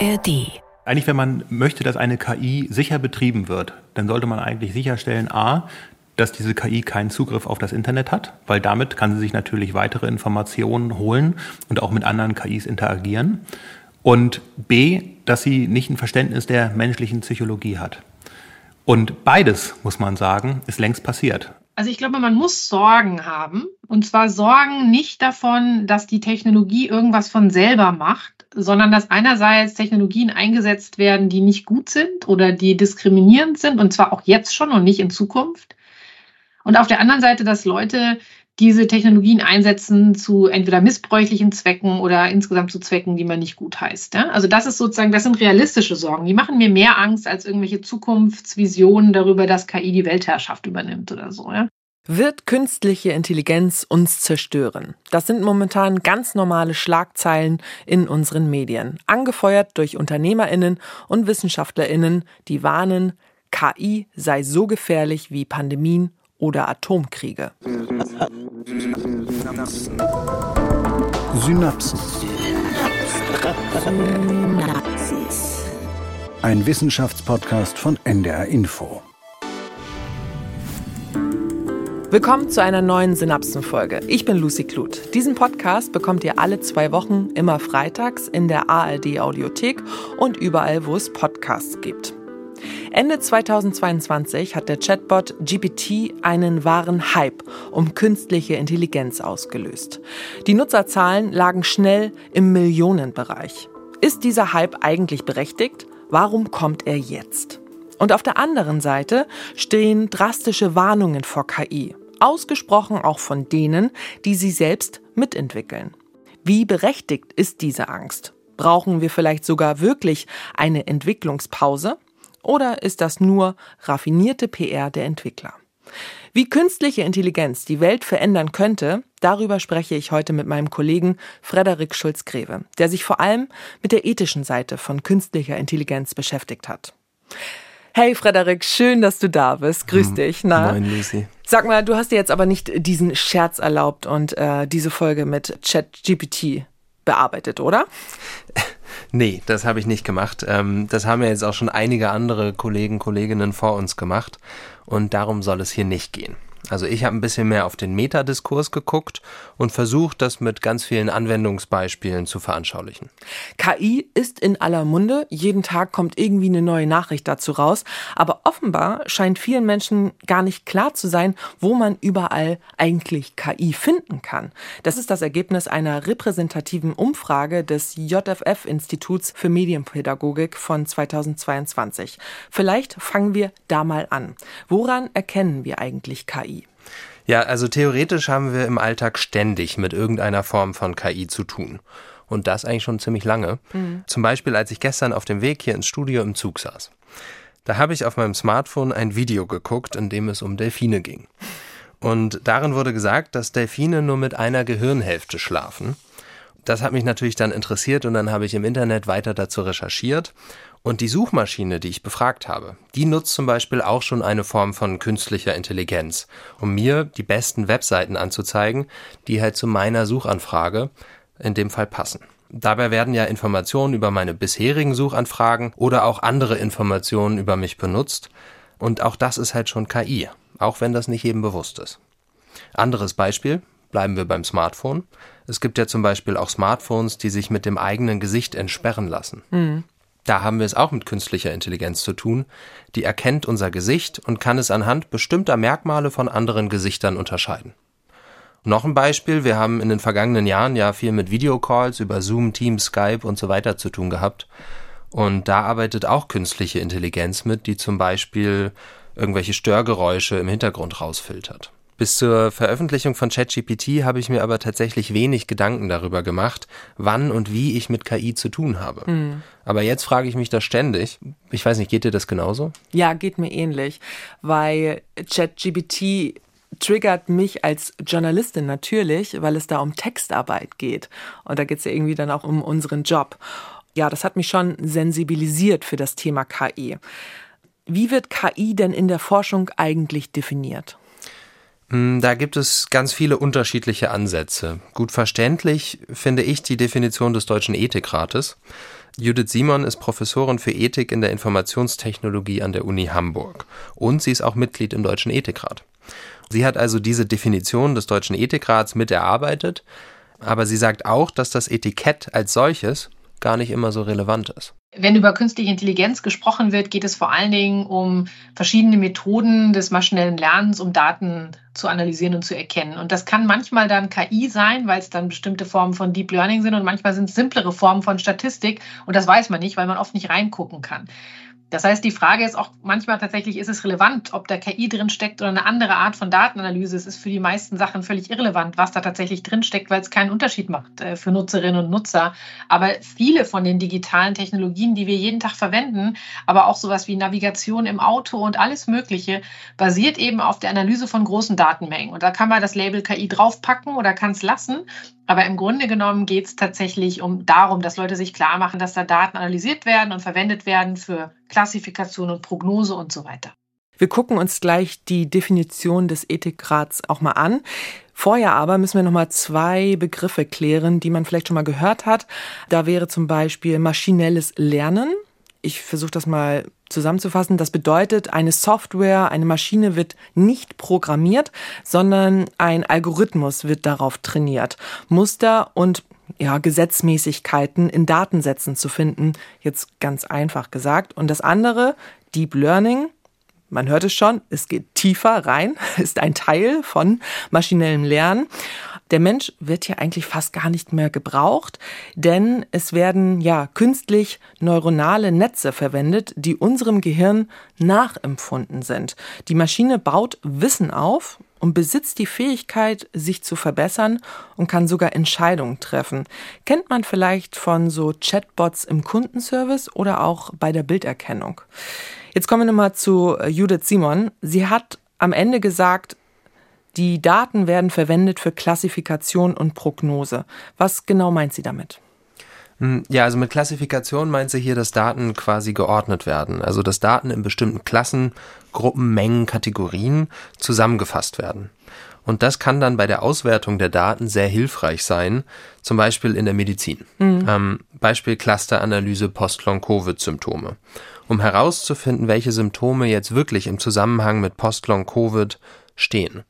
ARD. Eigentlich, wenn man möchte, dass eine KI sicher betrieben wird, dann sollte man eigentlich sicherstellen, a, dass diese KI keinen Zugriff auf das Internet hat, weil damit kann sie sich natürlich weitere Informationen holen und auch mit anderen KIs interagieren. Und b, dass sie nicht ein Verständnis der menschlichen Psychologie hat. Und beides, muss man sagen, ist längst passiert. Also ich glaube, man muss Sorgen haben. Und zwar Sorgen nicht davon, dass die Technologie irgendwas von selber macht, sondern dass einerseits Technologien eingesetzt werden, die nicht gut sind oder die diskriminierend sind, und zwar auch jetzt schon und nicht in Zukunft. Und auf der anderen Seite, dass Leute diese Technologien einsetzen zu entweder missbräuchlichen Zwecken oder insgesamt zu Zwecken, die man nicht gut heißt. Ja? Also das ist sozusagen, das sind realistische Sorgen. Die machen mir mehr Angst als irgendwelche Zukunftsvisionen darüber, dass KI die Weltherrschaft übernimmt oder so. Ja? Wird künstliche Intelligenz uns zerstören? Das sind momentan ganz normale Schlagzeilen in unseren Medien, angefeuert durch Unternehmerinnen und Wissenschaftlerinnen, die warnen, KI sei so gefährlich wie Pandemien oder Atomkriege. Synapsen. Ein Wissenschaftspodcast von NDR Info. Willkommen zu einer neuen Synapsenfolge. Ich bin Lucy Kluth. Diesen Podcast bekommt ihr alle zwei Wochen immer freitags in der ARD Audiothek und überall, wo es Podcasts gibt. Ende 2022 hat der Chatbot GPT einen wahren Hype um künstliche Intelligenz ausgelöst. Die Nutzerzahlen lagen schnell im Millionenbereich. Ist dieser Hype eigentlich berechtigt? Warum kommt er jetzt? Und auf der anderen Seite stehen drastische Warnungen vor KI, ausgesprochen auch von denen, die sie selbst mitentwickeln. Wie berechtigt ist diese Angst? Brauchen wir vielleicht sogar wirklich eine Entwicklungspause? Oder ist das nur raffinierte PR der Entwickler? Wie künstliche Intelligenz die Welt verändern könnte, darüber spreche ich heute mit meinem Kollegen Frederik Schulz-Greve, der sich vor allem mit der ethischen Seite von künstlicher Intelligenz beschäftigt hat. Hey Frederik, schön, dass du da bist. Grüß hm. dich. Na? Moin Lucy. Sag mal, du hast dir jetzt aber nicht diesen Scherz erlaubt und äh, diese Folge mit ChatGPT bearbeitet, oder? Nee, das habe ich nicht gemacht. Ähm, das haben ja jetzt auch schon einige andere Kollegen, Kolleginnen vor uns gemacht. Und darum soll es hier nicht gehen. Also ich habe ein bisschen mehr auf den Metadiskurs geguckt und versucht, das mit ganz vielen Anwendungsbeispielen zu veranschaulichen. KI ist in aller Munde. Jeden Tag kommt irgendwie eine neue Nachricht dazu raus. Aber offenbar scheint vielen Menschen gar nicht klar zu sein, wo man überall eigentlich KI finden kann. Das ist das Ergebnis einer repräsentativen Umfrage des JFF-Instituts für Medienpädagogik von 2022. Vielleicht fangen wir da mal an. Woran erkennen wir eigentlich KI? Ja, also theoretisch haben wir im Alltag ständig mit irgendeiner Form von KI zu tun. Und das eigentlich schon ziemlich lange. Mhm. Zum Beispiel, als ich gestern auf dem Weg hier ins Studio im Zug saß. Da habe ich auf meinem Smartphone ein Video geguckt, in dem es um Delfine ging. Und darin wurde gesagt, dass Delfine nur mit einer Gehirnhälfte schlafen. Das hat mich natürlich dann interessiert und dann habe ich im Internet weiter dazu recherchiert und die Suchmaschine, die ich befragt habe, die nutzt zum Beispiel auch schon eine Form von künstlicher Intelligenz, um mir die besten Webseiten anzuzeigen, die halt zu meiner Suchanfrage in dem Fall passen. Dabei werden ja Informationen über meine bisherigen Suchanfragen oder auch andere Informationen über mich benutzt. Und auch das ist halt schon KI, auch wenn das nicht jedem bewusst ist. Anderes Beispiel, bleiben wir beim Smartphone. Es gibt ja zum Beispiel auch Smartphones, die sich mit dem eigenen Gesicht entsperren lassen. Mhm. Da haben wir es auch mit künstlicher Intelligenz zu tun. Die erkennt unser Gesicht und kann es anhand bestimmter Merkmale von anderen Gesichtern unterscheiden. Noch ein Beispiel, wir haben in den vergangenen Jahren ja viel mit Videocalls über Zoom, Teams, Skype und so weiter zu tun gehabt. Und da arbeitet auch künstliche Intelligenz mit, die zum Beispiel irgendwelche Störgeräusche im Hintergrund rausfiltert. Bis zur Veröffentlichung von ChatGPT habe ich mir aber tatsächlich wenig Gedanken darüber gemacht, wann und wie ich mit KI zu tun habe. Mhm. Aber jetzt frage ich mich das ständig. Ich weiß nicht, geht dir das genauso? Ja, geht mir ähnlich, weil ChatGPT triggert mich als Journalistin natürlich, weil es da um Textarbeit geht. Und da geht es ja irgendwie dann auch um unseren Job. Ja, das hat mich schon sensibilisiert für das Thema KI. Wie wird KI denn in der Forschung eigentlich definiert? Hm, da gibt es ganz viele unterschiedliche Ansätze. Gut verständlich finde ich die Definition des Deutschen Ethikrates. Judith Simon ist Professorin für Ethik in der Informationstechnologie an der Uni Hamburg und sie ist auch Mitglied im Deutschen Ethikrat. Sie hat also diese Definition des Deutschen Ethikrats mit erarbeitet, aber sie sagt auch, dass das Etikett als solches gar nicht immer so relevant ist. Wenn über künstliche Intelligenz gesprochen wird, geht es vor allen Dingen um verschiedene Methoden des maschinellen Lernens, um Daten zu analysieren und zu erkennen. Und das kann manchmal dann KI sein, weil es dann bestimmte Formen von Deep Learning sind und manchmal sind es simplere Formen von Statistik. Und das weiß man nicht, weil man oft nicht reingucken kann. Das heißt, die Frage ist auch manchmal tatsächlich, ist es relevant, ob da KI drin steckt oder eine andere Art von Datenanalyse. Es ist für die meisten Sachen völlig irrelevant, was da tatsächlich drin steckt, weil es keinen Unterschied macht äh, für Nutzerinnen und Nutzer. Aber viele von den digitalen Technologien, die wir jeden Tag verwenden, aber auch sowas wie Navigation im Auto und alles Mögliche, basiert eben auf der Analyse von großen Datenmengen. Und da kann man das Label KI draufpacken oder kann es lassen. Aber im Grunde genommen geht es tatsächlich um darum, dass Leute sich klar machen, dass da Daten analysiert werden und verwendet werden für Klassifikation und Prognose und so weiter. Wir gucken uns gleich die Definition des Ethikrats auch mal an. Vorher aber müssen wir noch mal zwei Begriffe klären, die man vielleicht schon mal gehört hat. Da wäre zum Beispiel maschinelles Lernen. Ich versuche das mal zusammenzufassen. Das bedeutet, eine Software, eine Maschine wird nicht programmiert, sondern ein Algorithmus wird darauf trainiert, Muster und ja, Gesetzmäßigkeiten in Datensätzen zu finden. Jetzt ganz einfach gesagt. Und das andere, Deep Learning, man hört es schon, es geht tiefer rein, ist ein Teil von maschinellem Lernen. Der Mensch wird hier eigentlich fast gar nicht mehr gebraucht, denn es werden ja künstlich neuronale Netze verwendet, die unserem Gehirn nachempfunden sind. Die Maschine baut Wissen auf und besitzt die Fähigkeit, sich zu verbessern und kann sogar Entscheidungen treffen. Kennt man vielleicht von so Chatbots im Kundenservice oder auch bei der Bilderkennung. Jetzt kommen wir nochmal zu Judith Simon. Sie hat am Ende gesagt, die Daten werden verwendet für Klassifikation und Prognose. Was genau meint sie damit? Hm, ja, also mit Klassifikation meint sie hier, dass Daten quasi geordnet werden. Also dass Daten in bestimmten Klassen, Gruppen, Mengen, Kategorien zusammengefasst werden. Und das kann dann bei der Auswertung der Daten sehr hilfreich sein, zum Beispiel in der Medizin. Mhm. Ähm, Beispiel Clusteranalyse Post-Long-Covid-Symptome. Um herauszufinden, welche Symptome jetzt wirklich im Zusammenhang mit Post-Long-Covid stehen.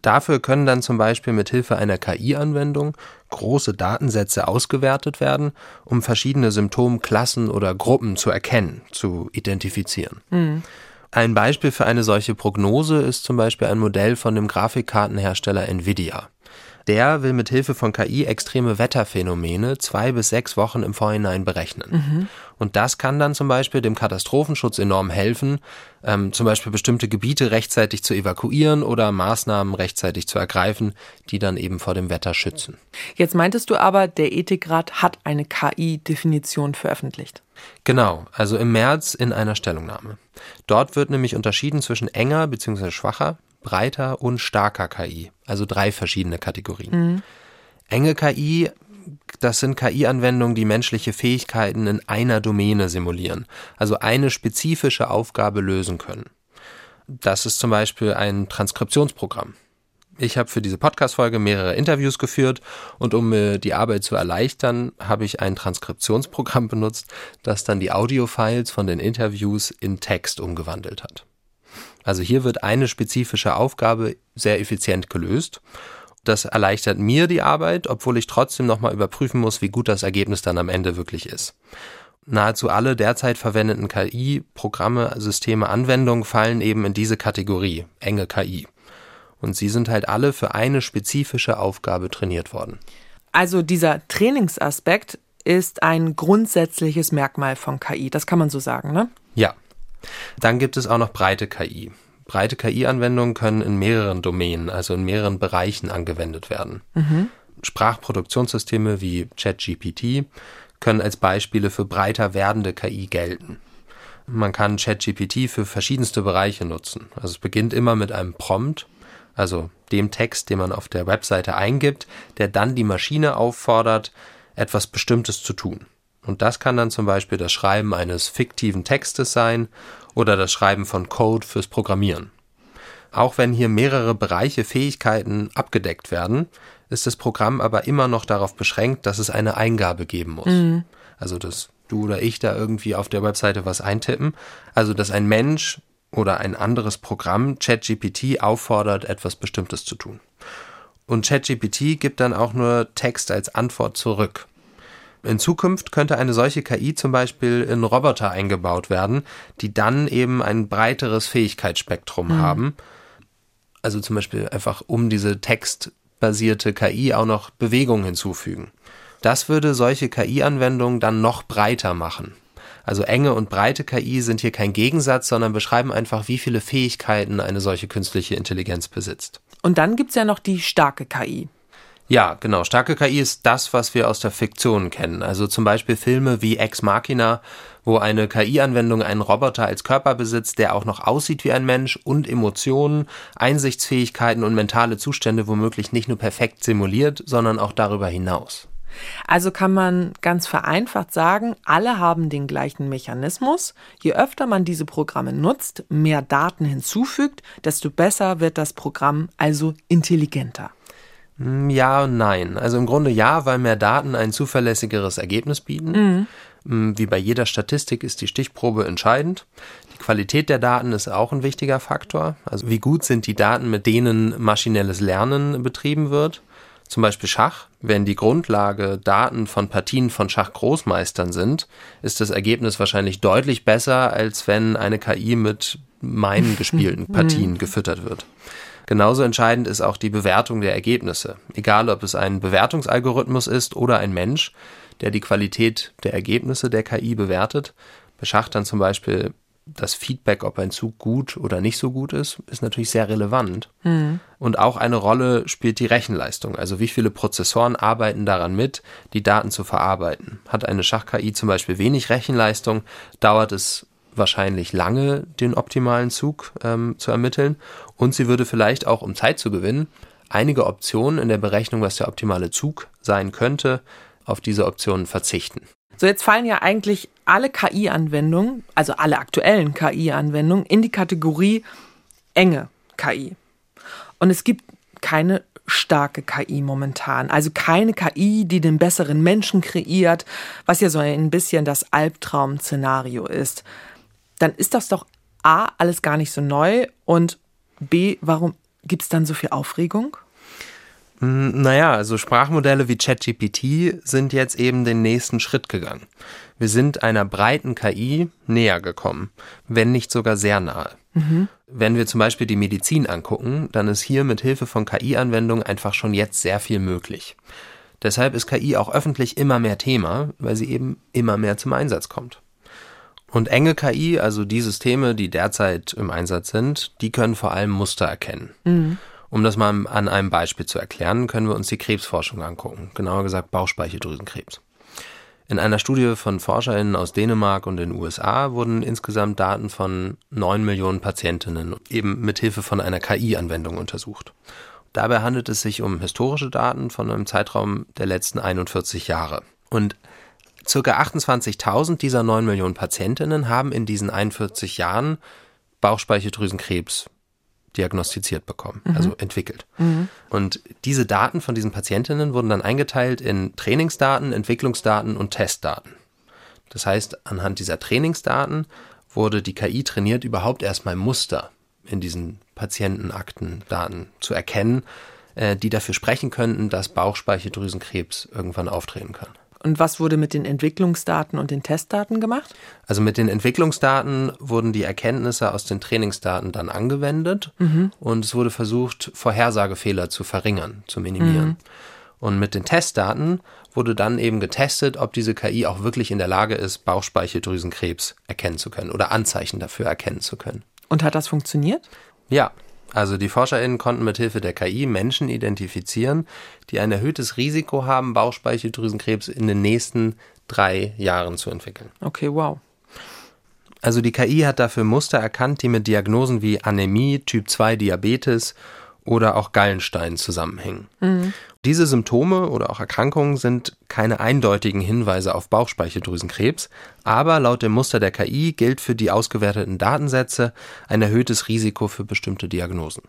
Dafür können dann zum Beispiel mit Hilfe einer KI-Anwendung große Datensätze ausgewertet werden, um verschiedene Symptomklassen oder Gruppen zu erkennen, zu identifizieren. Mhm. Ein Beispiel für eine solche Prognose ist zum Beispiel ein Modell von dem Grafikkartenhersteller Nvidia. Der will mit Hilfe von KI extreme Wetterphänomene zwei bis sechs Wochen im Vorhinein berechnen. Mhm. Und das kann dann zum Beispiel dem Katastrophenschutz enorm helfen, ähm, zum Beispiel bestimmte Gebiete rechtzeitig zu evakuieren oder Maßnahmen rechtzeitig zu ergreifen, die dann eben vor dem Wetter schützen. Jetzt meintest du aber, der Ethikrat hat eine KI-Definition veröffentlicht. Genau, also im März in einer Stellungnahme. Dort wird nämlich unterschieden zwischen enger bzw. schwacher, breiter und starker KI, also drei verschiedene Kategorien. Mhm. Enge KI, das sind KI-Anwendungen, die menschliche Fähigkeiten in einer Domäne simulieren, also eine spezifische Aufgabe lösen können. Das ist zum Beispiel ein Transkriptionsprogramm. Ich habe für diese Podcast-Folge mehrere Interviews geführt und um mir die Arbeit zu erleichtern, habe ich ein Transkriptionsprogramm benutzt, das dann die Audiofiles von den Interviews in Text umgewandelt hat. Also hier wird eine spezifische Aufgabe sehr effizient gelöst. Das erleichtert mir die Arbeit, obwohl ich trotzdem nochmal überprüfen muss, wie gut das Ergebnis dann am Ende wirklich ist. Nahezu alle derzeit verwendeten KI-Programme, Systeme, Anwendungen fallen eben in diese Kategorie, enge KI. Und sie sind halt alle für eine spezifische Aufgabe trainiert worden. Also dieser Trainingsaspekt ist ein grundsätzliches Merkmal von KI, das kann man so sagen, ne? Ja, dann gibt es auch noch breite KI. Breite KI-Anwendungen können in mehreren Domänen, also in mehreren Bereichen angewendet werden. Mhm. Sprachproduktionssysteme wie ChatGPT können als Beispiele für breiter werdende KI gelten. Man kann ChatGPT für verschiedenste Bereiche nutzen. Also es beginnt immer mit einem Prompt, also dem Text, den man auf der Webseite eingibt, der dann die Maschine auffordert, etwas Bestimmtes zu tun. Und das kann dann zum Beispiel das Schreiben eines fiktiven Textes sein oder das Schreiben von Code fürs Programmieren. Auch wenn hier mehrere Bereiche, Fähigkeiten abgedeckt werden, ist das Programm aber immer noch darauf beschränkt, dass es eine Eingabe geben muss. Mhm. Also, dass du oder ich da irgendwie auf der Webseite was eintippen. Also, dass ein Mensch oder ein anderes Programm ChatGPT auffordert, etwas Bestimmtes zu tun. Und ChatGPT gibt dann auch nur Text als Antwort zurück. In Zukunft könnte eine solche KI zum Beispiel in Roboter eingebaut werden, die dann eben ein breiteres Fähigkeitsspektrum mhm. haben. Also zum Beispiel einfach um diese textbasierte KI auch noch Bewegung hinzufügen. Das würde solche KI-Anwendungen dann noch breiter machen. Also enge und breite KI sind hier kein Gegensatz, sondern beschreiben einfach, wie viele Fähigkeiten eine solche künstliche Intelligenz besitzt. Und dann gibt es ja noch die starke KI. Ja, genau. Starke KI ist das, was wir aus der Fiktion kennen. Also zum Beispiel Filme wie Ex Machina, wo eine KI-Anwendung einen Roboter als Körper besitzt, der auch noch aussieht wie ein Mensch und Emotionen, Einsichtsfähigkeiten und mentale Zustände womöglich nicht nur perfekt simuliert, sondern auch darüber hinaus. Also kann man ganz vereinfacht sagen, alle haben den gleichen Mechanismus. Je öfter man diese Programme nutzt, mehr Daten hinzufügt, desto besser wird das Programm also intelligenter. Hm, ja und nein. Also im Grunde ja, weil mehr Daten ein zuverlässigeres Ergebnis bieten. Mhm. Hm, wie bei jeder Statistik ist die Stichprobe entscheidend. Die Qualität der Daten ist auch ein wichtiger Faktor. Also wie gut sind die Daten, mit denen maschinelles Lernen betrieben wird zum Beispiel Schach, wenn die Grundlage Daten von Partien von Schachgroßmeistern sind, ist das Ergebnis wahrscheinlich deutlich besser, als wenn eine KI mit meinen gespielten Partien gefüttert wird. Genauso entscheidend ist auch die Bewertung der Ergebnisse. Egal, ob es ein Bewertungsalgorithmus ist oder ein Mensch, der die Qualität der Ergebnisse der KI bewertet. Bei Schach dann zum Beispiel das Feedback, ob ein Zug gut oder nicht so gut ist, ist natürlich sehr relevant. Mhm. Und auch eine Rolle spielt die Rechenleistung. Also wie viele Prozessoren arbeiten daran mit, die Daten zu verarbeiten. Hat eine Schach-KI zum Beispiel wenig Rechenleistung, dauert es wahrscheinlich lange, den optimalen Zug ähm, zu ermitteln. Und sie würde vielleicht auch, um Zeit zu gewinnen, einige Optionen in der Berechnung, was der optimale Zug sein könnte, auf diese Optionen verzichten. So, jetzt fallen ja eigentlich alle KI-Anwendungen, also alle aktuellen KI-Anwendungen, in die Kategorie enge KI. Und es gibt keine starke KI momentan. Also keine KI, die den besseren Menschen kreiert, was ja so ein bisschen das Albtraum-Szenario ist. Dann ist das doch A, alles gar nicht so neu und B, warum gibt es dann so viel Aufregung? Hm, naja, also Sprachmodelle wie ChatGPT sind jetzt eben den nächsten Schritt gegangen. Wir sind einer breiten KI näher gekommen, wenn nicht sogar sehr nahe. Mhm. Wenn wir zum Beispiel die Medizin angucken, dann ist hier mit Hilfe von KI-Anwendungen einfach schon jetzt sehr viel möglich. Deshalb ist KI auch öffentlich immer mehr Thema, weil sie eben immer mehr zum Einsatz kommt. Und enge KI, also die Systeme, die derzeit im Einsatz sind, die können vor allem Muster erkennen. Mhm. Um das mal an einem Beispiel zu erklären, können wir uns die Krebsforschung angucken, genauer gesagt Bauchspeicheldrüsenkrebs. In einer Studie von ForscherInnen aus Dänemark und den USA wurden insgesamt Daten von 9 Millionen Patientinnen eben mit Hilfe von einer KI-Anwendung untersucht. Dabei handelt es sich um historische Daten von einem Zeitraum der letzten 41 Jahre. Und circa 28.000 dieser 9 Millionen Patientinnen haben in diesen 41 Jahren Bauchspeicheldrüsenkrebs diagnostiziert bekommen, mhm. also entwickelt. Mhm. Und diese Daten von diesen Patientinnen wurden dann eingeteilt in Trainingsdaten, Entwicklungsdaten und Testdaten. Das heißt, anhand dieser Trainingsdaten wurde die KI trainiert, überhaupt erstmal Muster in diesen Patientenaktendaten zu erkennen, äh, die dafür sprechen könnten, dass Bauchspeicheldrüsenkrebs irgendwann auftreten kann. Und was wurde mit den Entwicklungsdaten und den Testdaten gemacht? Also mit den Entwicklungsdaten wurden die Erkenntnisse aus den Trainingsdaten dann angewendet mhm. und es wurde versucht, Vorhersagefehler zu verringern, zu minimieren. Mhm. Und mit den Testdaten wurde dann eben getestet, ob diese KI auch wirklich in der Lage ist, Bauchspeicheldrüsenkrebs erkennen zu können oder Anzeichen dafür erkennen zu können. Und hat das funktioniert? Ja, also die ForscherInnen konnten mit Hilfe der KI Menschen identifizieren, die ein erhöhtes Risiko haben, Bauchspeicheldrüsenkrebs in den nächsten drei Jahren zu entwickeln. Okay, wow. Also die KI hat dafür Muster erkannt, die mit Diagnosen wie Anämie, Typ 2 Diabetes oder auch Gallenstein zusammenhängen. Mhm. Diese Symptome oder auch Erkrankungen sind keine eindeutigen Hinweise auf Bauchspeicheldrüsenkrebs, aber laut dem Muster der KI gilt für die ausgewerteten Datensätze ein erhöhtes Risiko für bestimmte Diagnosen.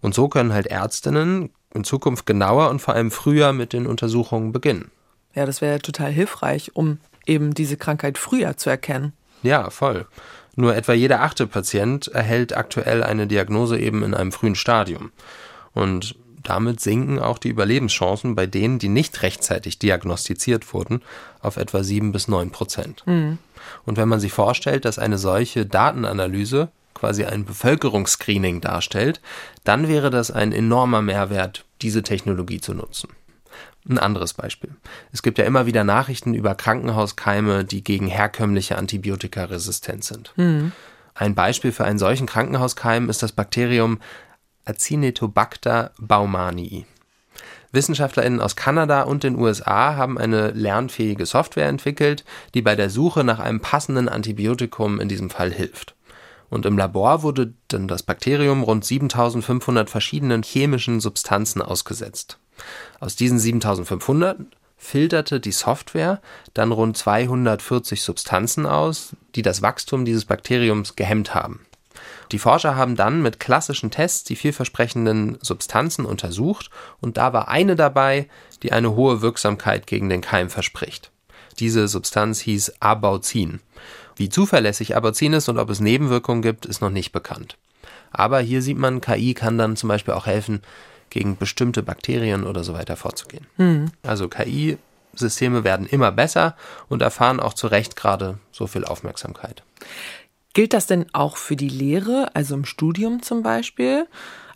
Und so können halt Ärztinnen in Zukunft genauer und vor allem früher mit den Untersuchungen beginnen. Ja, das wäre total hilfreich, um eben diese Krankheit früher zu erkennen. Ja, voll. Nur etwa jeder achte Patient erhält aktuell eine Diagnose eben in einem frühen Stadium. Und damit sinken auch die Überlebenschancen bei denen, die nicht rechtzeitig diagnostiziert wurden, auf etwa sieben bis neun Prozent. Mhm. Und wenn man sich vorstellt, dass eine solche Datenanalyse quasi ein Bevölkerungsscreening darstellt, dann wäre das ein enormer Mehrwert, diese Technologie zu nutzen. Ein anderes Beispiel. Es gibt ja immer wieder Nachrichten über Krankenhauskeime, die gegen herkömmliche Antibiotika resistent sind. Mhm. Ein Beispiel für einen solchen Krankenhauskeim ist das Bakterium Acinetobacter baumannii. WissenschaftlerInnen aus Kanada und den USA haben eine lernfähige Software entwickelt, die bei der Suche nach einem passenden Antibiotikum in diesem Fall hilft. Und im Labor wurde dann das Bakterium rund 7500 verschiedenen chemischen Substanzen ausgesetzt. Aus diesen 7500 filterte die Software dann rund 240 Substanzen aus, die das Wachstum dieses Bakteriums gehemmt haben. Die Forscher haben dann mit klassischen Tests die vielversprechenden Substanzen untersucht und da war eine dabei, die eine hohe Wirksamkeit gegen den Keim verspricht. Diese Substanz hieß Abauzin. Wie zuverlässig Abauzin ist und ob es Nebenwirkungen gibt, ist noch nicht bekannt. Aber hier sieht man, KI kann dann zum Beispiel auch helfen, gegen bestimmte Bakterien oder so weiter vorzugehen. Mhm. Also KI-Systeme werden immer besser und erfahren auch zu Recht gerade so viel Aufmerksamkeit. Gilt das denn auch für die Lehre, also im Studium zum Beispiel?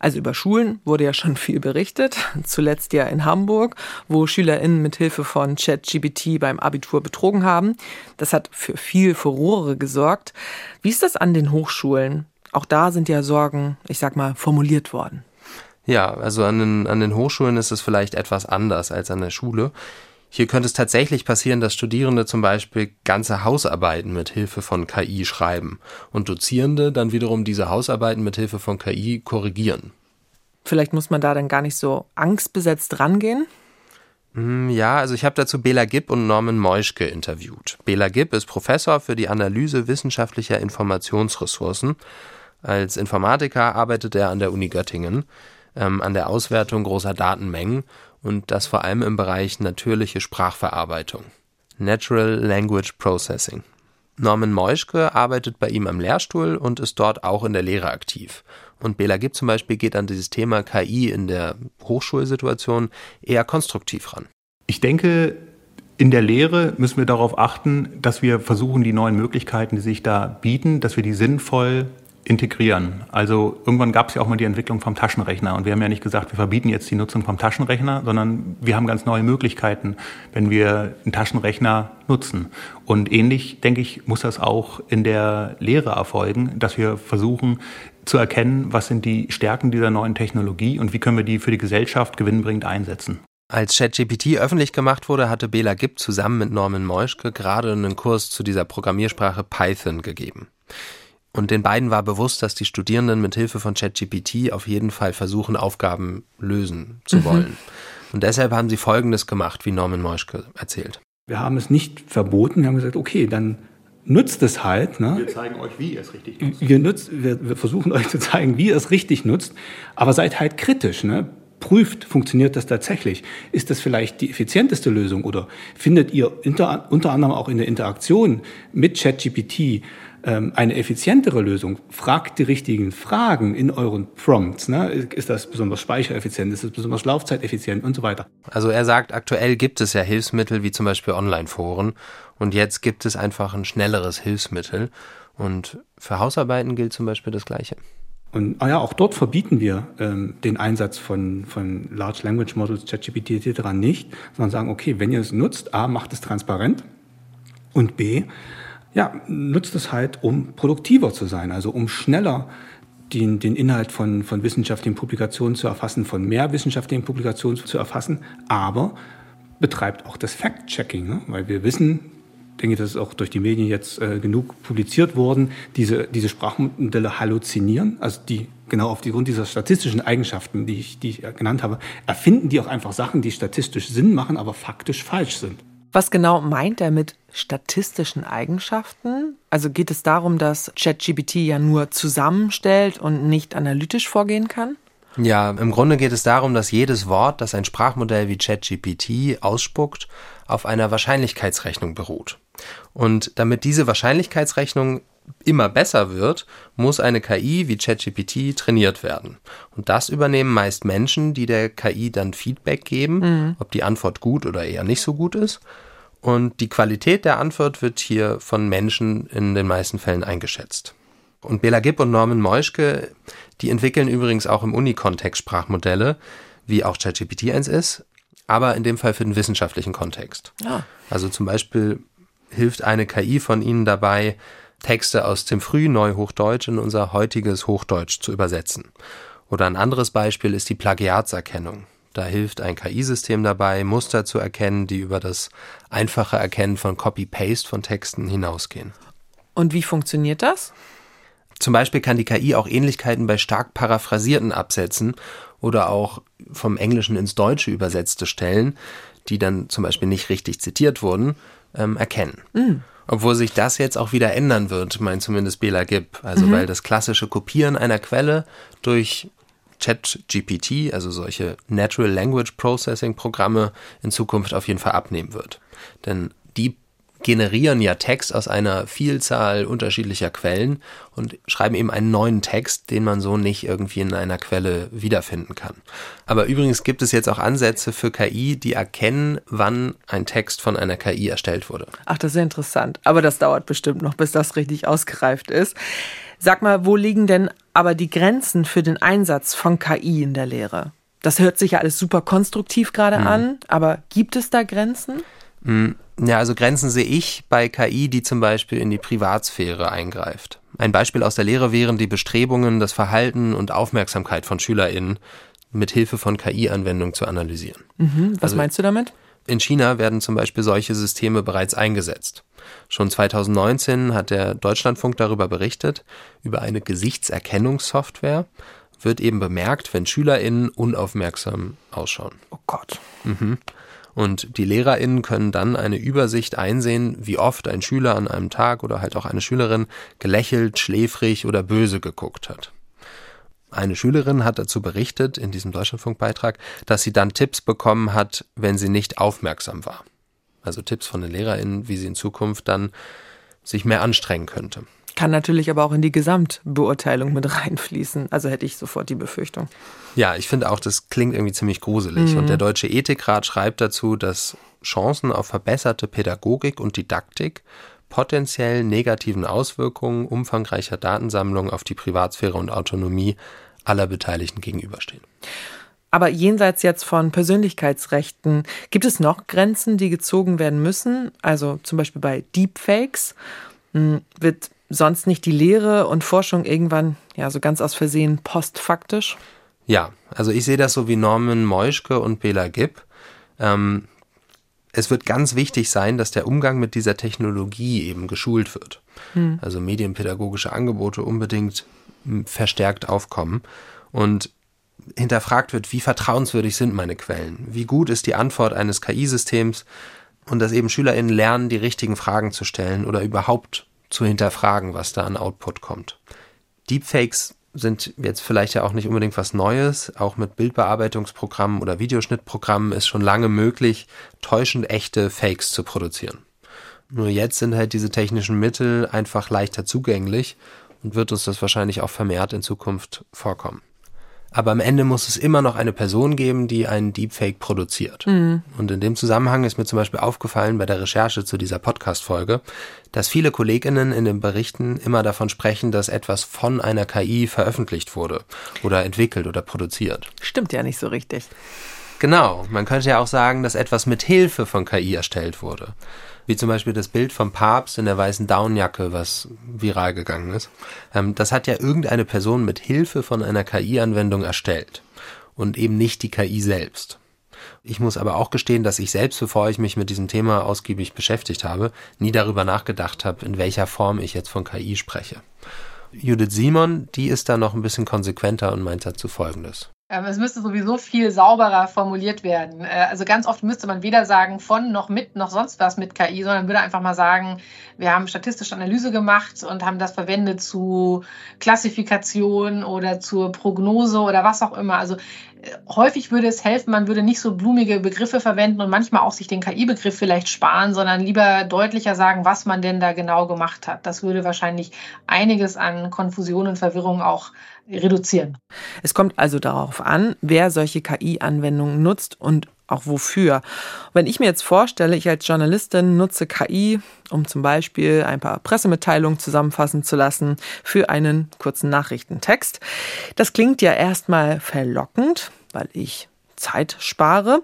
Also über Schulen wurde ja schon viel berichtet, zuletzt ja in Hamburg, wo SchülerInnen mit Hilfe von ChatGPT beim Abitur betrogen haben. Das hat für viel Furore gesorgt. Wie ist das an den Hochschulen? Auch da sind ja Sorgen, ich sag mal, formuliert worden. Ja, also an den, an den Hochschulen ist es vielleicht etwas anders als an der Schule. Hier könnte es tatsächlich passieren, dass Studierende zum Beispiel ganze Hausarbeiten mit Hilfe von KI schreiben und Dozierende dann wiederum diese Hausarbeiten mit Hilfe von KI korrigieren. Vielleicht muss man da dann gar nicht so angstbesetzt rangehen? Hm, ja, also ich habe dazu Bela Gibb und Norman Meuschke interviewt. Bela Gibb ist Professor für die Analyse wissenschaftlicher Informationsressourcen. Als Informatiker arbeitet er an der Uni Göttingen ähm, an der Auswertung großer Datenmengen und das vor allem im Bereich natürliche Sprachverarbeitung. Natural Language Processing. Norman Meuschke arbeitet bei ihm am Lehrstuhl und ist dort auch in der Lehre aktiv. Und Bela Gibb zum Beispiel geht an dieses Thema KI in der Hochschulsituation eher konstruktiv ran. Ich denke, in der Lehre müssen wir darauf achten, dass wir versuchen, die neuen Möglichkeiten, die sich da bieten, dass wir die sinnvoll integrieren. Also irgendwann gab es ja auch mal die Entwicklung vom Taschenrechner und wir haben ja nicht gesagt, wir verbieten jetzt die Nutzung vom Taschenrechner, sondern wir haben ganz neue Möglichkeiten, wenn wir einen Taschenrechner nutzen. Und ähnlich, denke ich, muss das auch in der Lehre erfolgen, dass wir versuchen zu erkennen, was sind die Stärken dieser neuen Technologie und wie können wir die für die Gesellschaft gewinnbringend einsetzen. Als ChatGPT öffentlich gemacht wurde, hatte Bela Gibb zusammen mit Norman Meuschke gerade einen Kurs zu dieser Programmiersprache Python gegeben. Und den beiden war bewusst, dass die Studierenden mit Hilfe von ChatGPT auf jeden Fall versuchen, Aufgaben lösen zu mhm. wollen. Und deshalb haben sie Folgendes gemacht, wie Norman Meuschke erzählt. Wir haben es nicht verboten, wir haben gesagt, okay, dann nutzt es halt. Ne? Wir zeigen euch, wie ihr es richtig nutzt. Wir, nutzt, wir, wir, versuchen euch zu zeigen, wie ihr es richtig nutzt, aber seid halt kritisch. Ne? Prüft, funktioniert das tatsächlich? Ist das vielleicht die effizienteste Lösung? Oder findet ihr inter, unter anderem auch in der Interaktion mit ChatGPT eine effizientere Lösung. Fragt die richtigen Fragen in euren Prompts. Ne? Ist das besonders speichereffizient? Ist das besonders laufzeiteffizient und so weiter? Also er sagt, aktuell gibt es ja Hilfsmittel wie zum Beispiel Online-Foren und jetzt gibt es einfach ein schnelleres Hilfsmittel. Und für Hausarbeiten gilt zum Beispiel das Gleiche. Und ah ja, auch dort verbieten wir ähm, den Einsatz von, von Large Language Models, ChatGPT etc. nicht, sondern sagen, okay, wenn ihr es nutzt, A, macht es transparent und B, ja, nutzt es halt, um produktiver zu sein, also um schneller den, den Inhalt von, von wissenschaftlichen Publikationen zu erfassen, von mehr wissenschaftlichen Publikationen zu erfassen, aber betreibt auch das Fact-Checking, ne? weil wir wissen, denke, das ist auch durch die Medien jetzt äh, genug publiziert worden, diese, diese Sprachmodelle halluzinieren, also die genau auf die Grund dieser statistischen Eigenschaften, die ich, die ich genannt habe, erfinden die auch einfach Sachen, die statistisch Sinn machen, aber faktisch falsch sind. Was genau meint er mit statistischen Eigenschaften? Also geht es darum, dass ChatGPT ja nur zusammenstellt und nicht analytisch vorgehen kann? Ja, im Grunde geht es darum, dass jedes Wort, das ein Sprachmodell wie ChatGPT ausspuckt, auf einer Wahrscheinlichkeitsrechnung beruht. Und damit diese Wahrscheinlichkeitsrechnung immer besser wird, muss eine KI wie ChatGPT trainiert werden. Und das übernehmen meist Menschen, die der KI dann Feedback geben, mhm. ob die Antwort gut oder eher nicht so gut ist. Und die Qualität der Antwort wird hier von Menschen in den meisten Fällen eingeschätzt. Und Bela Gibb und Norman Moischke, die entwickeln übrigens auch im Unikontext Sprachmodelle, wie auch ChatGPT eins ist, aber in dem Fall für den wissenschaftlichen Kontext. Ja. Also zum Beispiel hilft eine KI von ihnen dabei, Texte aus dem Frühneuhochdeutsch in unser heutiges Hochdeutsch zu übersetzen. Oder ein anderes Beispiel ist die Plagiatserkennung. Da hilft ein KI-System dabei, Muster zu erkennen, die über das einfache Erkennen von Copy-Paste von Texten hinausgehen. Und wie funktioniert das? Zum Beispiel kann die KI auch Ähnlichkeiten bei stark paraphrasierten Absätzen oder auch vom Englischen ins Deutsche übersetzte Stellen, die dann zum Beispiel nicht richtig zitiert wurden, ähm, erkennen. Mhm. Obwohl sich das jetzt auch wieder ändern wird, meint zumindest Bela Gibb. Also mhm. weil das klassische Kopieren einer Quelle durch ChatGPT, also solche Natural Language Processing Programme, in Zukunft auf jeden Fall abnehmen wird. Denn die generieren ja Text aus einer Vielzahl unterschiedlicher Quellen und schreiben eben einen neuen Text, den man so nicht irgendwie in einer Quelle wiederfinden kann. Aber übrigens gibt es jetzt auch Ansätze für KI, die erkennen, wann ein Text von einer KI erstellt wurde. Ach, das ist interessant. Aber das dauert bestimmt noch, bis das richtig ausgereift ist. Sag mal, wo liegen denn aber die Grenzen für den Einsatz von KI in der Lehre? Das hört sich ja alles super konstruktiv gerade mhm. an, aber gibt es da Grenzen? Mhm. Ja, also Grenzen sehe ich bei KI, die zum Beispiel in die Privatsphäre eingreift. Ein Beispiel aus der Lehre wären die Bestrebungen, das Verhalten und Aufmerksamkeit von SchülerInnen mit Hilfe von KI-Anwendungen zu analysieren. Mhm, was also meinst du damit? In China werden zum Beispiel solche Systeme bereits eingesetzt. Schon 2019 hat der Deutschlandfunk darüber berichtet, über eine Gesichtserkennungssoftware wird eben bemerkt, wenn SchülerInnen unaufmerksam ausschauen. Oh Gott. Mhm. Und die LehrerInnen können dann eine Übersicht einsehen, wie oft ein Schüler an einem Tag oder halt auch eine Schülerin gelächelt, schläfrig oder böse geguckt hat. Eine Schülerin hat dazu berichtet in diesem Deutschlandfunkbeitrag, dass sie dann Tipps bekommen hat, wenn sie nicht aufmerksam war. Also Tipps von den LehrerInnen, wie sie in Zukunft dann sich mehr anstrengen könnte. Kann natürlich aber auch in die Gesamtbeurteilung mit reinfließen. Also hätte ich sofort die Befürchtung. Ja, ich finde auch, das klingt irgendwie ziemlich gruselig. Mhm. Und der Deutsche Ethikrat schreibt dazu, dass Chancen auf verbesserte Pädagogik und Didaktik potenziell negativen Auswirkungen umfangreicher Datensammlung auf die Privatsphäre und Autonomie aller Beteiligten gegenüberstehen. Aber jenseits jetzt von Persönlichkeitsrechten, gibt es noch Grenzen, die gezogen werden müssen? Also zum Beispiel bei Deepfakes hm, wird sonst nicht die Lehre und Forschung irgendwann ja so ganz aus Versehen postfaktisch? Ja, also ich sehe das so wie Norman Moischke und Bela Gibb. Ähm, es wird ganz wichtig sein, dass der Umgang mit dieser Technologie eben geschult wird. Hm. Also medienpädagogische Angebote unbedingt hm, verstärkt aufkommen und hinterfragt wird, wie vertrauenswürdig sind meine Quellen? Wie gut ist die Antwort eines KI-Systems? Und dass eben SchülerInnen lernen, die richtigen Fragen zu stellen oder überhaupt zu hinterfragen, was da an Output kommt. Deepfakes sind jetzt vielleicht ja auch nicht unbedingt was Neues. Auch mit Bildbearbeitungsprogrammen oder Videoschnittprogrammen ist schon lange möglich, täuschend echte Fakes zu produzieren. Nur jetzt sind halt diese technischen Mittel einfach leichter zugänglich und wird uns das wahrscheinlich auch vermehrt in Zukunft vorkommen. Aber am Ende muss es immer noch eine Person geben, die einen Deepfake produziert. Mhm. Und in dem Zusammenhang ist mir zum Beispiel aufgefallen bei der Recherche zu dieser Podcast-Folge, dass viele KollegInnen in den Berichten immer davon sprechen, dass etwas von einer KI veröffentlicht wurde oder entwickelt oder produziert. Stimmt ja nicht so richtig. Genau. Man könnte ja auch sagen, dass etwas mit Hilfe von KI erstellt wurde wie zum Beispiel das Bild vom Papst in der weißen Downjacke, was viral gegangen ist. Ähm, das hat ja irgendeine Person mit Hilfe von einer KI-Anwendung erstellt und eben nicht die KI selbst. Ich muss aber auch gestehen, dass ich selbst, bevor ich mich mit diesem Thema ausgiebig beschäftigt habe, nie darüber nachgedacht habe, in welcher Form ich jetzt von KI spreche. Judith Simon, die ist da noch ein bisschen konsequenter und meint dazu Folgendes. Ähm, es müsste sowieso viel sauberer formuliert werden. Äh, also ganz oft müsste man weder sagen von noch mit noch sonst was mit KI, sondern würde einfach mal sagen, wir haben statistische Analyse gemacht und haben das verwendet zu Klassifikation oder zur Prognose oder was auch immer. Also häufig würde es helfen, man würde nicht so blumige Begriffe verwenden und manchmal auch sich den KI-Begriff vielleicht sparen, sondern lieber deutlicher sagen, was man denn da genau gemacht hat. Das würde wahrscheinlich einiges an Konfusion und Verwirrung auch reduzieren. Es kommt also darauf an, wer solche KI-Anwendungen nutzt und auch wofür. Wenn ich mir jetzt vorstelle, ich als Journalistin nutze KI, um zum Beispiel ein paar Pressemitteilungen zusammenfassen zu lassen für einen kurzen Nachrichtentext. Das klingt ja erstmal verlockend, weil ich Zeit spare.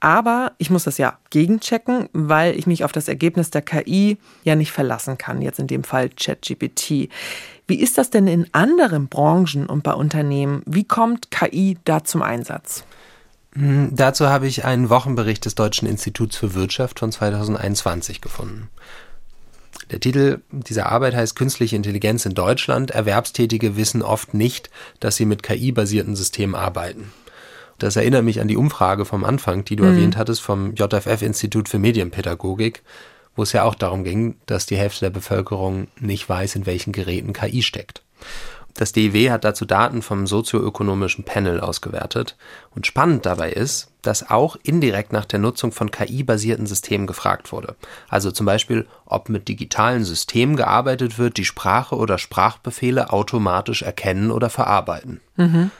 Aber ich muss das ja gegenchecken, weil ich mich auf das Ergebnis der KI ja nicht verlassen kann, jetzt in dem Fall ChatGPT. Wie ist das denn in anderen Branchen und bei Unternehmen? Wie kommt KI da zum Einsatz? Hm, dazu habe ich einen Wochenbericht des Deutschen Instituts für Wirtschaft von 2021 gefunden. Der Titel dieser Arbeit heißt Künstliche Intelligenz in Deutschland. Erwerbstätige wissen oft nicht, dass sie mit KI-basierten Systemen arbeiten. Das erinnert mich an die Umfrage vom Anfang, die du mhm. erwähnt hattest, vom JFF-Institut für Medienpädagogik, wo es ja auch darum ging, dass die Hälfte der Bevölkerung nicht weiß, in welchen Geräten KI steckt. Das DIW hat dazu Daten vom sozioökonomischen Panel ausgewertet. Und spannend dabei ist, dass auch indirekt nach der Nutzung von KI-basierten Systemen gefragt wurde. Also zum Beispiel, ob mit digitalen Systemen gearbeitet wird, die Sprache oder Sprachbefehle automatisch erkennen oder verarbeiten. Mhm.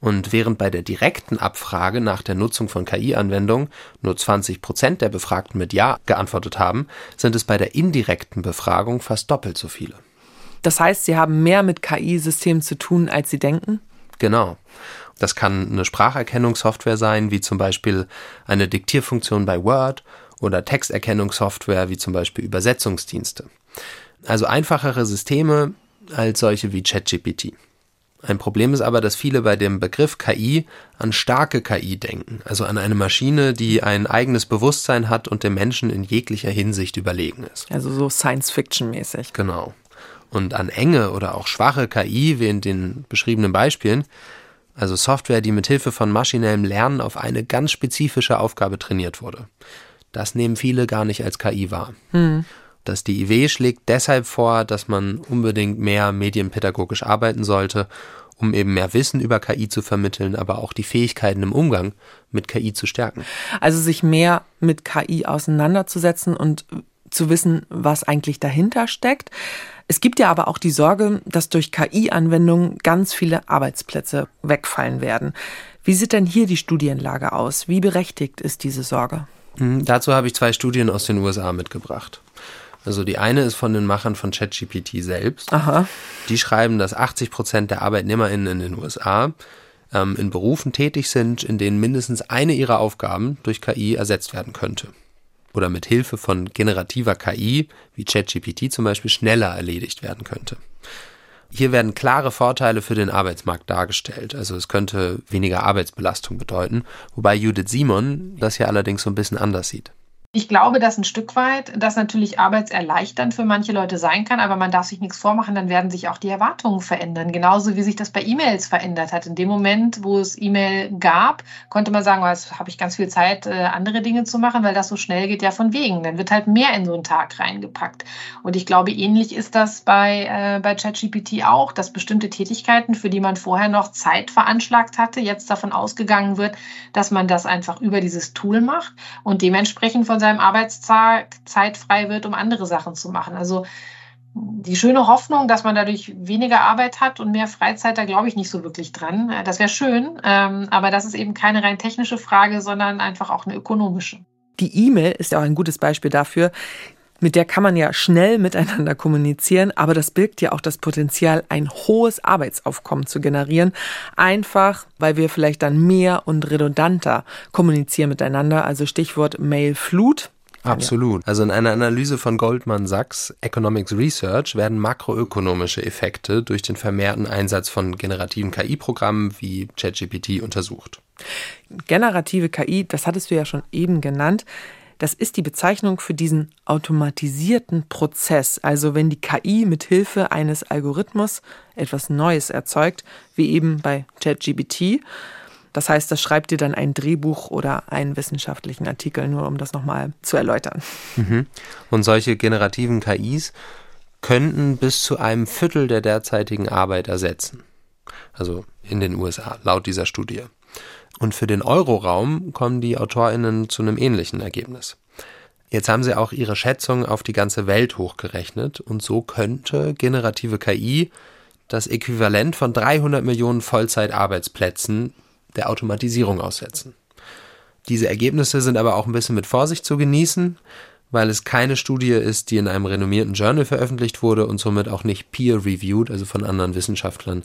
Und während bei der direkten Abfrage nach der Nutzung von KI-Anwendungen nur 20 Prozent der Befragten mit Ja geantwortet haben, sind es bei der indirekten Befragung fast doppelt so viele. Das heißt, Sie haben mehr mit KI-Systemen zu tun, als Sie denken? Genau. Das kann eine Spracherkennungssoftware sein, wie zum Beispiel eine Diktierfunktion bei Word oder Texterkennungssoftware, wie zum Beispiel Übersetzungsdienste. Also einfachere Systeme als solche wie ChatGPT. Ein Problem ist aber, dass viele bei dem Begriff KI an starke KI denken, also an eine Maschine, die ein eigenes Bewusstsein hat und dem Menschen in jeglicher Hinsicht überlegen ist. Also so Science-Fiction-mäßig. Genau und an enge oder auch schwache KI, wie in den beschriebenen Beispielen, also Software, die mit Hilfe von maschinellem Lernen auf eine ganz spezifische Aufgabe trainiert wurde. Das nehmen viele gar nicht als KI wahr. Hm. Das DIW schlägt deshalb vor, dass man unbedingt mehr medienpädagogisch arbeiten sollte, um eben mehr Wissen über KI zu vermitteln, aber auch die Fähigkeiten im Umgang mit KI zu stärken. Also sich mehr mit KI auseinanderzusetzen und zu wissen, was eigentlich dahinter steckt. Es gibt ja aber auch die Sorge, dass durch KI-Anwendungen ganz viele Arbeitsplätze wegfallen werden. Wie sieht denn hier die Studienlage aus? Wie berechtigt ist diese Sorge? Mhm, dazu habe ich zwei Studien aus den USA mitgebracht. Also die eine ist von den Machern von ChatGPT selbst. Aha. Die schreiben, dass 80 Prozent der ArbeitnehmerInnen in den USA ähm, in Berufen tätig sind, in denen mindestens eine ihrer Aufgaben durch KI ersetzt werden könnte oder mit Hilfe von generativer KI, wie ChatGPT zum Beispiel, schneller erledigt werden könnte. Hier werden klare Vorteile für den Arbeitsmarkt dargestellt. Also es könnte weniger Arbeitsbelastung bedeuten, wobei Judith Simon das hier allerdings so ein bisschen anders sieht. Ich glaube, dass ein Stück weit das natürlich arbeitserleichternd für manche Leute sein kann, aber man darf sich nichts vormachen, dann werden sich auch die Erwartungen verändern. Genauso wie sich das bei E-Mails verändert hat. In dem Moment, wo es E-Mail gab, konnte man sagen, oh, jetzt habe ich ganz viel Zeit, äh, andere Dinge zu machen, weil das so schnell geht ja von wegen. Dann wird halt mehr in so einen Tag reingepackt. Und ich glaube, ähnlich ist das bei, äh, bei ChatGPT auch, dass bestimmte Tätigkeiten, für die man vorher noch Zeit veranschlagt hatte, jetzt davon ausgegangen wird, dass man das einfach über dieses Tool macht und dementsprechend von seinem Arbeitstag Zeit frei wird, um andere Sachen zu machen. Also die schöne Hoffnung, dass man dadurch weniger Arbeit hat und mehr Freizeit, da glaube ich nicht so wirklich dran. Das wäre schön, ähm, aber das ist eben keine rein technische Frage, sondern einfach auch eine ökonomische. Die E-Mail ist auch ein gutes Beispiel dafür. Mit der kann man ja schnell miteinander kommunizieren, aber das birgt ja auch das Potenzial, ein hohes Arbeitsaufkommen zu generieren. Einfach, weil wir vielleicht dann mehr und redundanter kommunizieren miteinander. Also Stichwort Mailflut. Absolut. Also in einer Analyse von Goldman Sachs Economics Research werden makroökonomische Effekte durch den vermehrten Einsatz von generativen KI-Programmen wie ChatGPT untersucht. Generative KI, das hattest du ja schon eben genannt, das ist die Bezeichnung für diesen automatisierten Prozess. Also wenn die KI mit Hilfe eines Algorithmus etwas Neues erzeugt, wie eben bei ChatGPT. Das heißt, das schreibt dir dann ein Drehbuch oder einen wissenschaftlichen Artikel, nur um das nochmal zu erläutern. Mhm. Und solche generativen KIs könnten bis zu einem Viertel der derzeitigen Arbeit ersetzen. Also in den USA, laut dieser Studie. Und für den Euroraum kommen die AutorInnen zu einem ähnlichen Ergebnis. Jetzt haben sie auch ihre Schätzung auf die ganze Welt hochgerechnet und so könnte generative KI das Äquivalent von 300 Millionen Vollzeitarbeitsplätzen der Automatisierung aussetzen. Diese Ergebnisse sind aber auch ein bisschen mit Vorsicht zu genießen, weil es keine Studie ist, die in einem renommierten Journal veröffentlicht wurde und somit auch nicht peer-reviewed, also von anderen Wissenschaftlern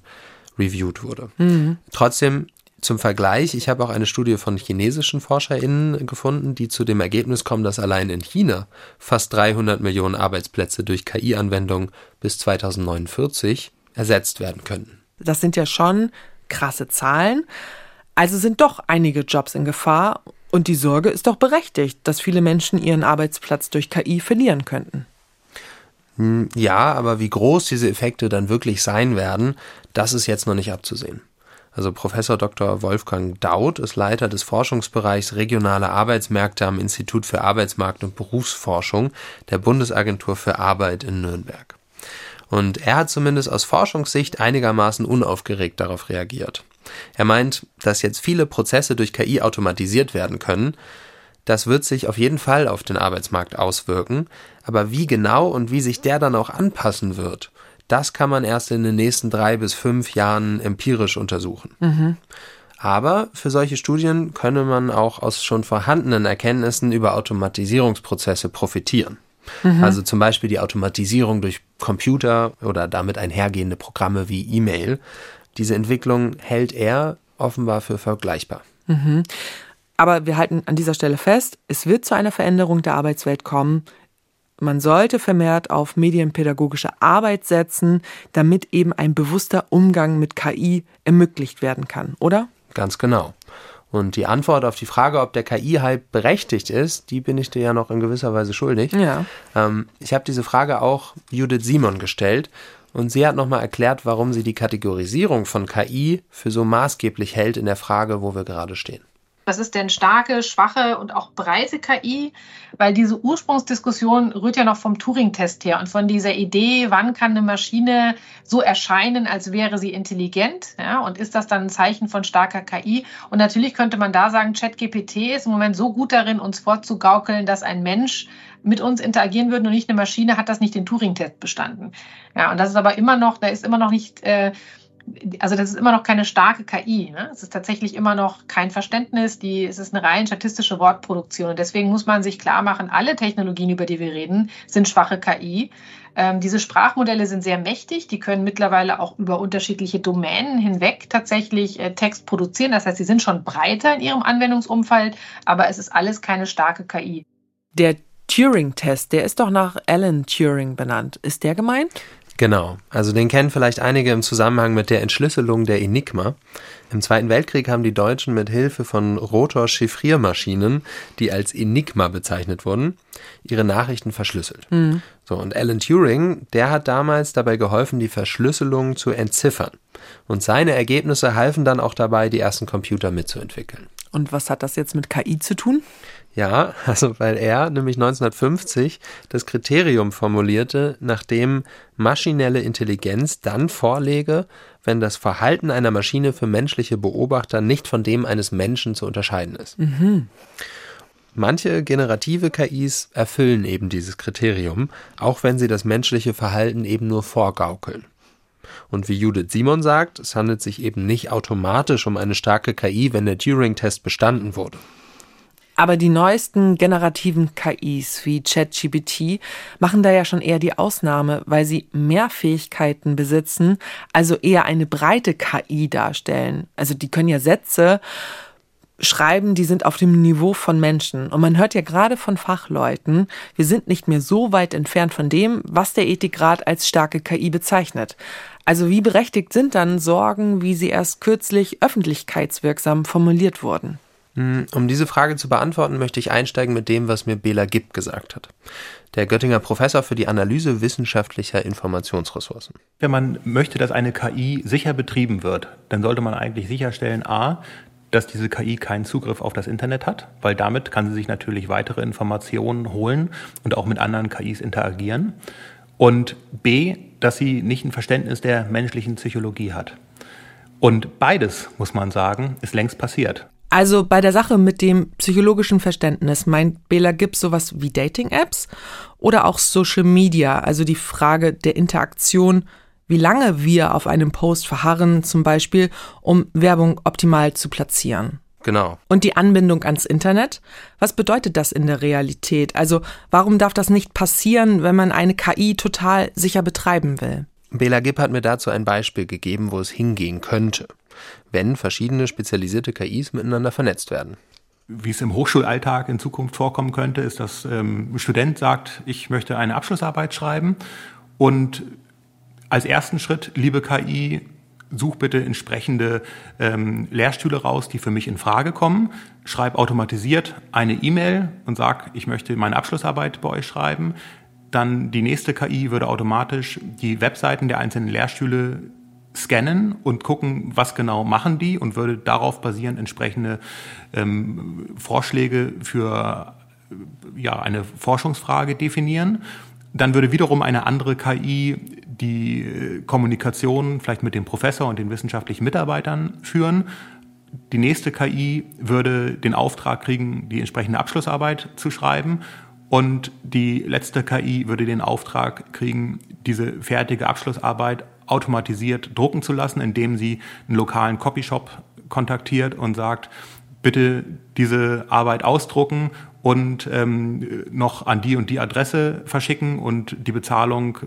reviewed wurde. Mhm. Trotzdem zum Vergleich, ich habe auch eine Studie von chinesischen ForscherInnen gefunden, die zu dem Ergebnis kommen, dass allein in China fast 300 Millionen Arbeitsplätze durch KI-Anwendung bis 2049 ersetzt werden könnten. Das sind ja schon krasse Zahlen. Also sind doch einige Jobs in Gefahr und die Sorge ist doch berechtigt, dass viele Menschen ihren Arbeitsplatz durch KI verlieren könnten. Hm, ja, aber wie groß diese Effekte dann wirklich sein werden, das ist jetzt noch nicht abzusehen. Also Professor Dr. Wolfgang Daud ist Leiter des Forschungsbereichs regionale Arbeitsmärkte am Institut für Arbeitsmarkt und Berufsforschung der Bundesagentur für Arbeit in Nürnberg. Und er hat zumindest aus Forschungssicht einigermaßen unaufgeregt darauf reagiert. Er meint, dass jetzt viele Prozesse durch KI automatisiert werden können. Das wird sich auf jeden Fall auf den Arbeitsmarkt auswirken, aber wie genau und wie sich der dann auch anpassen wird, das kann man erst in den nächsten drei bis fünf Jahren empirisch untersuchen. Mhm. Aber für solche Studien könne man auch aus schon vorhandenen Erkenntnissen über Automatisierungsprozesse profitieren. Mhm. Also zum Beispiel die Automatisierung durch Computer oder damit einhergehende Programme wie E-Mail. Diese Entwicklung hält er offenbar für vergleichbar. Mhm. Aber wir halten an dieser Stelle fest, es wird zu einer Veränderung der Arbeitswelt kommen. Man sollte vermehrt auf medienpädagogische Arbeit setzen, damit eben ein bewusster Umgang mit KI ermöglicht werden kann, oder? Ganz genau. Und die Antwort auf die Frage, ob der KI-Hype berechtigt ist, die bin ich dir ja noch in gewisser Weise schuldig. Ja. Ähm, ich habe diese Frage auch Judith Simon gestellt und sie hat nochmal erklärt, warum sie die Kategorisierung von KI für so maßgeblich hält in der Frage, wo wir gerade stehen. Was ist denn starke, schwache und auch breite KI? Weil diese Ursprungsdiskussion rührt ja noch vom Turing-Test her und von dieser Idee, wann kann eine Maschine so erscheinen, als wäre sie intelligent? Ja, und ist das dann ein Zeichen von starker KI? Und natürlich könnte man da sagen, ChatGPT ist im Moment so gut darin, uns vorzugaukeln, dass ein Mensch mit uns interagieren würde und nicht eine Maschine, hat das nicht den Turing-Test bestanden. Ja, und das ist aber immer noch, da ist immer noch nicht. Äh, also das ist immer noch keine starke KI. Ne? Es ist tatsächlich immer noch kein Verständnis, die, es ist eine rein statistische Wortproduktion. Und deswegen muss man sich klar machen, alle Technologien, über die wir reden, sind schwache KI. Ähm, diese Sprachmodelle sind sehr mächtig, die können mittlerweile auch über unterschiedliche Domänen hinweg tatsächlich äh, Text produzieren. Das heißt, sie sind schon breiter in ihrem Anwendungsumfeld, aber es ist alles keine starke KI. Der Turing-Test, der ist doch nach Alan Turing benannt. Ist der gemeint? Genau, also den kennen vielleicht einige im Zusammenhang mit der Entschlüsselung der Enigma. Im Zweiten Weltkrieg haben die Deutschen mit Hilfe von Rotor-Chiffriermaschinen, die als Enigma bezeichnet wurden, ihre Nachrichten verschlüsselt. Mhm. So, und Alan Turing, der hat damals dabei geholfen, die Verschlüsselung zu entziffern. Und seine Ergebnisse halfen dann auch dabei, die ersten Computer mitzuentwickeln. Und was hat das jetzt mit KI zu tun? Ja, also weil er nämlich 1950 das Kriterium formulierte, nachdem maschinelle Intelligenz dann vorlege, wenn das Verhalten einer Maschine für menschliche Beobachter nicht von dem eines Menschen zu unterscheiden ist. Mhm. Manche generative KIs erfüllen eben dieses Kriterium, auch wenn sie das menschliche Verhalten eben nur vorgaukeln. Und wie Judith Simon sagt, es handelt sich eben nicht automatisch um eine starke KI, wenn der Turing-Test bestanden wurde. Aber die neuesten generativen KIs wie ChatGPT machen da ja schon eher die Ausnahme, weil sie mehr Fähigkeiten besitzen, also eher eine breite KI darstellen. Also die können ja Sätze schreiben, die sind auf dem Niveau von Menschen. Und man hört ja gerade von Fachleuten, wir sind nicht mehr so weit entfernt von dem, was der Ethikrat als starke KI bezeichnet. Also wie berechtigt sind dann Sorgen, wie sie erst kürzlich öffentlichkeitswirksam formuliert wurden? Hm, um diese Frage zu beantworten, möchte ich einsteigen mit dem, was mir Bela Gibb gesagt hat. Der Göttinger Professor für die Analyse wissenschaftlicher Informationsressourcen. Wenn man möchte, dass eine KI sicher betrieben wird, dann sollte man eigentlich sicherstellen, a, dass diese KI keinen Zugriff auf das Internet hat, weil damit kann sie sich natürlich weitere Informationen holen und auch mit anderen KIs interagieren. Und B, dass sie nicht ein Verständnis der menschlichen Psychologie hat. Und beides, muss man sagen, ist längst passiert. Also bei der Sache mit dem psychologischen Verständnis meint Bela Gibbs sowas wie Dating-Apps oder auch Social Media, also die Frage der Interaktion, wie lange wir auf einem Post verharren, zum Beispiel, um Werbung optimal zu platzieren. Genau. Und die Anbindung ans Internet? Was bedeutet das in der Realität? Also warum darf das nicht passieren, wenn man eine KI total sicher betreiben will? Bela Gibb hat mir dazu ein Beispiel gegeben, wo es hingehen könnte, wenn verschiedene spezialisierte KIs miteinander vernetzt werden. Wie es im Hochschulalltag in Zukunft vorkommen könnte, ist, dass ähm, ein Student sagt, ich möchte eine Abschlussarbeit schreiben und als ersten Schritt, liebe KI, such bitte entsprechende ähm, Lehrstühle raus, die für mich in Frage kommen. Schreib automatisiert eine E-Mail und sag, ich möchte meine Abschlussarbeit bei euch schreiben. Dann die nächste KI würde automatisch die Webseiten der einzelnen Lehrstühle scannen und gucken, was genau machen die und würde darauf basierend entsprechende ähm, Vorschläge für ja, eine Forschungsfrage definieren. Dann würde wiederum eine andere KI die äh, Kommunikation vielleicht mit dem Professor und den wissenschaftlichen Mitarbeitern führen. Die nächste KI würde den Auftrag kriegen, die entsprechende Abschlussarbeit zu schreiben. Und die letzte KI würde den Auftrag kriegen, diese fertige Abschlussarbeit automatisiert drucken zu lassen, indem sie einen lokalen Copyshop kontaktiert und sagt, bitte diese Arbeit ausdrucken und ähm, noch an die und die Adresse verschicken und die Bezahlung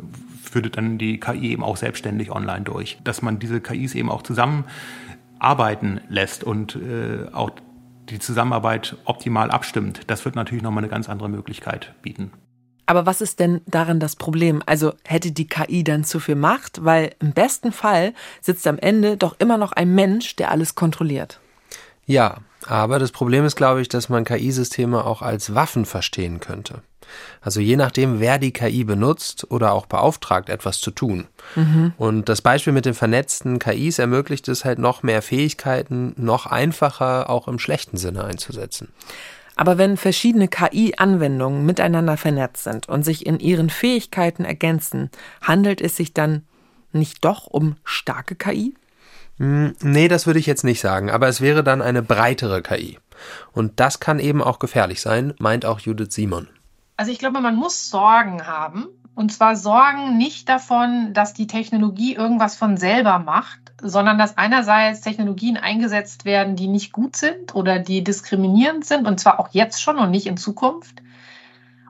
führt dann die KI eben auch selbstständig online durch. Dass man diese KIs eben auch zusammenarbeiten lässt und äh, auch die Zusammenarbeit optimal abstimmt, das wird natürlich nochmal eine ganz andere Möglichkeit bieten. Aber was ist denn daran das Problem? Also hätte die KI dann zu viel Macht? Weil im besten Fall sitzt am Ende doch immer noch ein Mensch, der alles kontrolliert. Ja, aber das Problem ist, glaube ich, dass man KI-Systeme auch als Waffen verstehen könnte. Also je nachdem, wer die KI benutzt oder auch beauftragt, etwas zu tun. Mhm. Und das Beispiel mit den vernetzten KIs ermöglicht es halt noch mehr Fähigkeiten, noch einfacher auch im schlechten Sinne einzusetzen. Aber wenn verschiedene KI-Anwendungen miteinander vernetzt sind und sich in ihren Fähigkeiten ergänzen, handelt es sich dann nicht doch um starke KI? Hm, nee, das würde ich jetzt nicht sagen, aber es wäre dann eine breitere KI. Und das kann eben auch gefährlich sein, meint auch Judith Simon. Also ich glaube, man muss Sorgen haben. Und zwar Sorgen nicht davon, dass die Technologie irgendwas von selber macht, sondern dass einerseits Technologien eingesetzt werden, die nicht gut sind oder die diskriminierend sind, und zwar auch jetzt schon und nicht in Zukunft.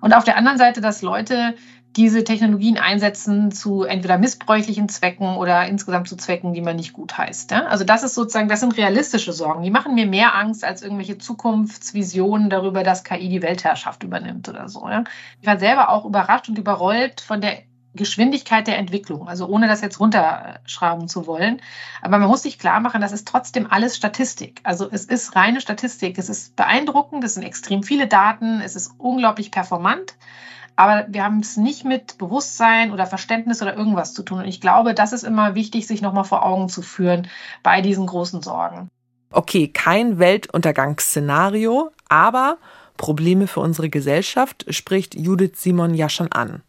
Und auf der anderen Seite, dass Leute diese Technologien einsetzen zu entweder missbräuchlichen Zwecken oder insgesamt zu Zwecken, die man nicht gut heißt. Also das ist sozusagen, das sind realistische Sorgen. Die machen mir mehr Angst als irgendwelche Zukunftsvisionen darüber, dass KI die Weltherrschaft übernimmt oder so. Ich war selber auch überrascht und überrollt von der Geschwindigkeit der Entwicklung, also ohne das jetzt runterschrauben zu wollen. Aber man muss sich klar machen, das ist trotzdem alles Statistik. Also es ist reine Statistik. Es ist beeindruckend, es sind extrem viele Daten, es ist unglaublich performant. Aber wir haben es nicht mit Bewusstsein oder Verständnis oder irgendwas zu tun. Und ich glaube, das ist immer wichtig, sich nochmal vor Augen zu führen bei diesen großen Sorgen. Okay, kein Weltuntergangsszenario, aber Probleme für unsere Gesellschaft spricht Judith Simon ja schon an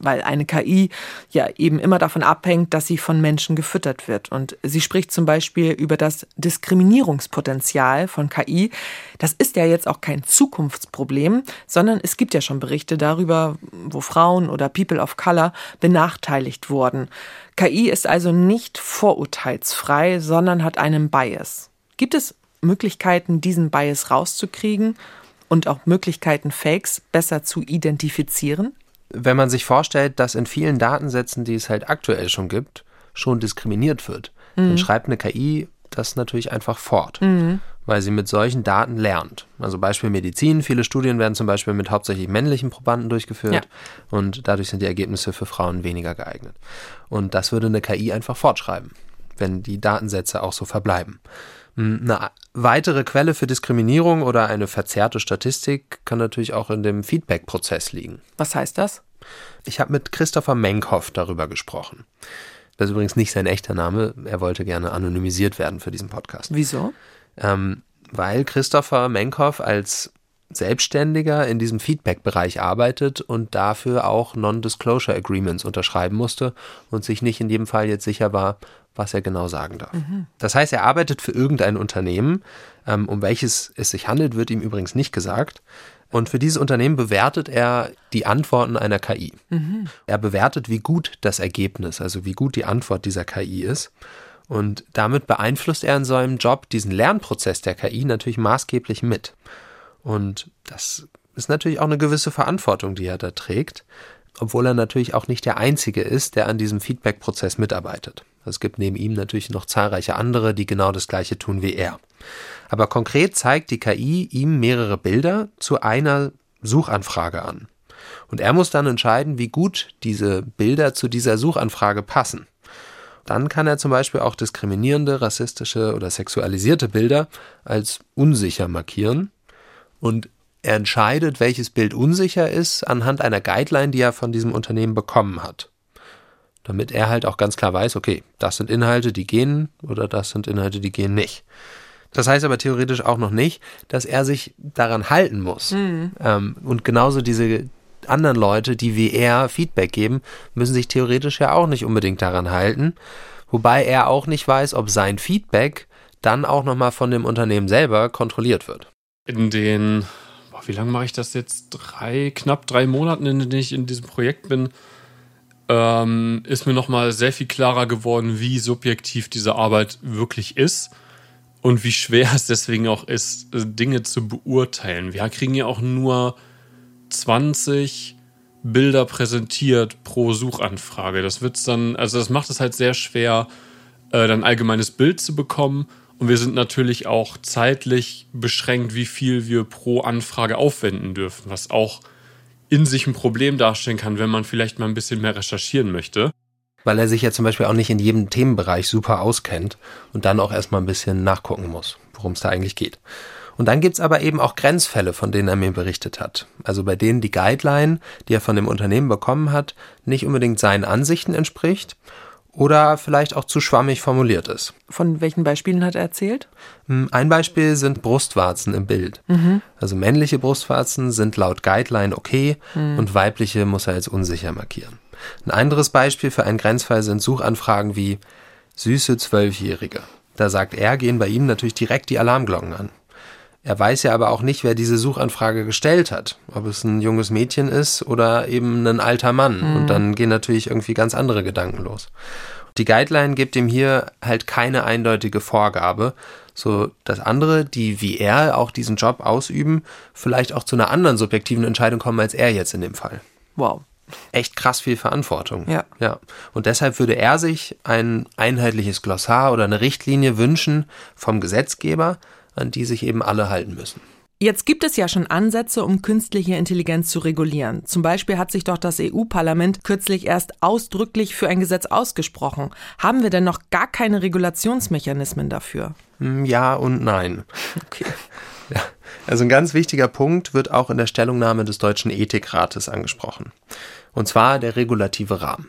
weil eine KI ja eben immer davon abhängt, dass sie von Menschen gefüttert wird. Und sie spricht zum Beispiel über das Diskriminierungspotenzial von KI. Das ist ja jetzt auch kein Zukunftsproblem, sondern es gibt ja schon Berichte darüber, wo Frauen oder People of Color benachteiligt wurden. KI ist also nicht vorurteilsfrei, sondern hat einen Bias. Gibt es Möglichkeiten, diesen Bias rauszukriegen und auch Möglichkeiten, Fakes besser zu identifizieren? Wenn man sich vorstellt, dass in vielen Datensätzen, die es halt aktuell schon gibt, schon diskriminiert wird, mhm. dann schreibt eine KI das natürlich einfach fort. Mhm. weil sie mit solchen Daten lernt. Also Beispiel Medizin. Viele Studien werden zum Beispiel mit hauptsächlich männlichen Probanden durchgeführt Ja. und dadurch sind die Ergebnisse für Frauen weniger geeignet. Und das würde eine KI einfach fortschreiben, wenn die Datensätze auch so verbleiben. Hm, Eine weitere Quelle für Diskriminierung oder eine verzerrte Statistik kann natürlich auch in dem Feedback-Prozess liegen. Was heißt das? Ich habe mit Christopher Menkhoff darüber gesprochen. Das ist übrigens nicht sein echter Name. Er wollte gerne anonymisiert werden für diesen Podcast. Wieso? Ähm, weil Christopher Menkhoff als Selbstständiger in diesem Feedback-Bereich arbeitet und dafür auch Non-Disclosure Agreements unterschreiben musste und sich nicht in jedem Fall jetzt sicher war, was er genau sagen darf. Das heißt, er arbeitet für irgendein Unternehmen, ähm, um welches es sich handelt, wird ihm übrigens nicht gesagt. Und für dieses Unternehmen bewertet er die Antworten einer KI. Er bewertet, wie gut das Ergebnis, also wie gut die Antwort dieser KI ist. Und damit beeinflusst er in seinem Job diesen Lernprozess der KI natürlich maßgeblich mit. Und das ist natürlich auch eine gewisse Verantwortung, die er da trägt, obwohl er natürlich auch nicht der Einzige ist, der an diesem Feedback-Prozess mitarbeitet. Es gibt neben ihm natürlich noch zahlreiche andere, die genau das Gleiche tun wie er. Aber konkret zeigt die KI ihm mehrere Bilder zu einer Suchanfrage an. Und er muss dann entscheiden, wie gut diese Bilder zu dieser Suchanfrage passen. Dann kann er zum Beispiel auch diskriminierende, rassistische oder sexualisierte Bilder als unsicher markieren. Und er entscheidet, welches Bild unsicher ist, anhand einer Guideline, die er von diesem Unternehmen bekommen hat. Damit er halt auch ganz klar weiß, okay, das sind Inhalte, die gehen oder das sind Inhalte, die gehen nicht. Das heißt aber theoretisch auch noch nicht, dass er sich daran halten muss. Ähm, und genauso diese anderen Leute, die wie er Feedback geben, müssen sich theoretisch ja auch nicht unbedingt daran halten. Wobei er auch nicht weiß, ob sein Feedback dann auch nochmal von dem Unternehmen selber kontrolliert wird. In den, boah, wie lange mache ich das jetzt? Drei, knapp drei Monaten, in denen ich in diesem Projekt bin, ähm, ist mir nochmal sehr viel klarer geworden, wie subjektiv diese Arbeit wirklich ist und wie schwer es deswegen auch ist, äh, Dinge zu beurteilen. Wir kriegen ja auch nur 20 Bilder präsentiert pro Suchanfrage. Das wird's dann, also das macht es halt sehr schwer, äh, dann ein allgemeines Bild zu bekommen. Und wir sind natürlich auch zeitlich beschränkt, wie viel wir pro Anfrage aufwenden dürfen, was auch in sich ein Problem darstellen kann, wenn man vielleicht mal ein bisschen mehr recherchieren möchte. Weil er sich ja zum Beispiel auch nicht in jedem Themenbereich super auskennt und dann auch erstmal ein bisschen nachgucken muss, worum es da eigentlich geht. Und dann gibt's aber eben auch Grenzfälle, von denen er mir berichtet hat. Also bei denen die Guideline, die er von dem Unternehmen bekommen hat, nicht unbedingt seinen Ansichten entspricht oder vielleicht auch zu schwammig formuliert ist. Von welchen Beispielen hat er erzählt? Hm, Ein Beispiel sind Brustwarzen im Bild. Also männliche Brustwarzen sind laut Guideline okay und weibliche muss er als unsicher markieren. Ein anderes Beispiel für einen Grenzfall sind Suchanfragen wie süße Zwölfjährige. Da sagt er, gehen bei ihm natürlich direkt die Alarmglocken an. Er weiß ja aber auch nicht, wer diese Suchanfrage gestellt hat. Ob es ein junges Mädchen ist oder eben ein alter Mann. Und dann gehen natürlich irgendwie ganz andere Gedanken los. Die Guideline gibt ihm hier halt keine eindeutige Vorgabe, so dass andere, die wie er auch diesen Job ausüben, vielleicht auch zu einer anderen subjektiven Entscheidung kommen als er jetzt in dem Fall. Wow. Echt krass viel Verantwortung. Ja. Ja. Und deshalb würde er sich ein einheitliches Glossar oder eine Richtlinie wünschen vom Gesetzgeber, an die sich eben alle halten müssen. Jetzt gibt es ja schon Ansätze, um künstliche Intelligenz zu regulieren. Zum Beispiel hat sich doch das EU-Parlament kürzlich erst ausdrücklich für ein Gesetz ausgesprochen. Haben wir denn noch gar keine Regulationsmechanismen dafür? Hm, Ja und nein. Okay. Ja. Also ein ganz wichtiger Punkt wird auch in der Stellungnahme des Deutschen Ethikrates angesprochen. Und zwar der regulative Rahmen.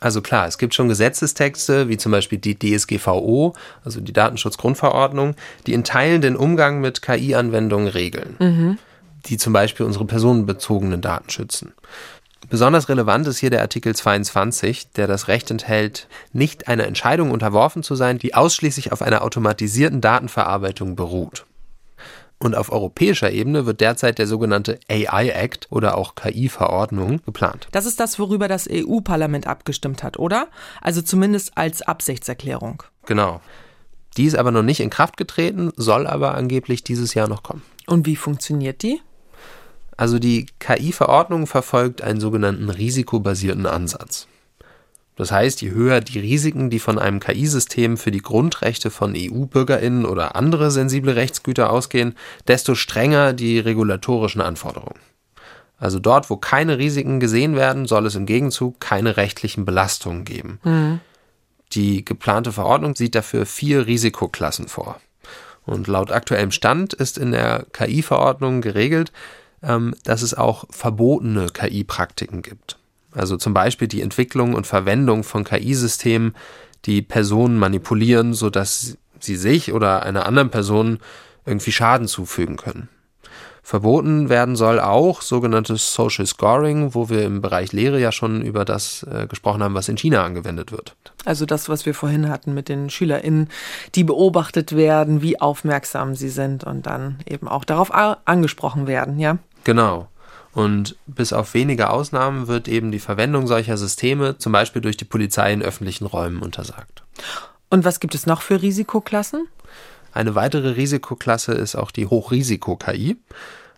Also klar, es gibt schon Gesetzestexte, wie zum Beispiel die DSGVO, also die Datenschutzgrundverordnung, die in Teilen den Umgang mit KI-Anwendungen regeln, die zum Beispiel unsere personenbezogenen Daten schützen. Besonders relevant ist hier der Artikel 22, der das Recht enthält, nicht einer Entscheidung unterworfen zu sein, die ausschließlich auf einer automatisierten Datenverarbeitung beruht. Und auf europäischer Ebene wird derzeit der sogenannte AI Act oder auch KI-Verordnung geplant. Das ist das, worüber das EU-Parlament abgestimmt hat, oder? Also zumindest als Absichtserklärung. Genau. Die ist aber noch nicht in Kraft getreten, soll aber angeblich dieses Jahr noch kommen. Und wie funktioniert die? Also die KI-Verordnung verfolgt einen sogenannten risikobasierten Ansatz. Das heißt, je höher die Risiken, die von einem KI-System für die Grundrechte von EU-Bürgerinnen oder andere sensible Rechtsgüter ausgehen, desto strenger die regulatorischen Anforderungen. Also dort, wo keine Risiken gesehen werden, soll es im Gegenzug keine rechtlichen Belastungen geben. Mhm. Die geplante Verordnung sieht dafür vier Risikoklassen vor. Und laut aktuellem Stand ist in der KI-Verordnung geregelt, ähm, dass es auch verbotene KI-Praktiken gibt. Also zum Beispiel die Entwicklung und Verwendung von KI-Systemen, die Personen manipulieren, sodass sie sich oder einer anderen Person irgendwie Schaden zufügen können. Verboten werden soll auch sogenanntes Social Scoring, wo wir im Bereich Lehre ja schon über das äh, gesprochen haben, was in China angewendet wird. Also das, was wir vorhin hatten mit den SchülerInnen, die beobachtet werden, wie aufmerksam sie sind und dann eben auch darauf angesprochen werden, ja? Genau. Und bis auf wenige Ausnahmen wird eben die Verwendung solcher Systeme zum Beispiel durch die Polizei in öffentlichen Räumen untersagt. Und was gibt es noch für Risikoklassen? Eine weitere Risikoklasse ist auch die Hochrisiko-KI,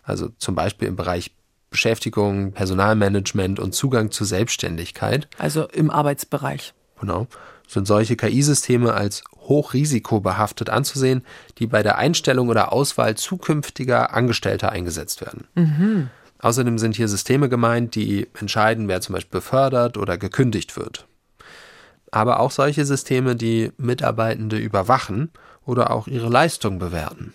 also zum Beispiel im Bereich Beschäftigung, Personalmanagement und Zugang zur Selbstständigkeit. Also im Arbeitsbereich. Genau. Sind solche KI-Systeme als hochrisikobehaftet anzusehen, die bei der Einstellung oder Auswahl zukünftiger Angestellter eingesetzt werden. Mhm. Außerdem sind hier Systeme gemeint, die entscheiden, wer zum Beispiel befördert oder gekündigt wird. Aber auch solche Systeme, die Mitarbeitende überwachen oder auch ihre Leistung bewerten.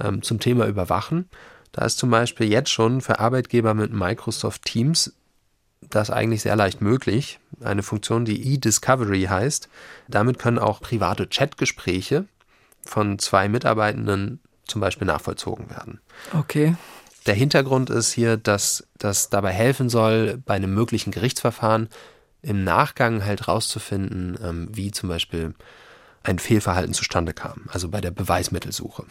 Ähm, zum Thema Überwachen, da ist zum Beispiel jetzt schon für Arbeitgeber mit Microsoft Teams das eigentlich sehr leicht möglich. Eine Funktion, die e-Discovery heißt. Damit können auch private Chatgespräche von zwei Mitarbeitenden zum Beispiel nachvollzogen werden. Okay. Der Hintergrund ist hier, dass das dabei helfen soll, bei einem möglichen Gerichtsverfahren im Nachgang halt rauszufinden, ähm, wie zum Beispiel ein Fehlverhalten zustande kam, also bei der Beweismittelsuche.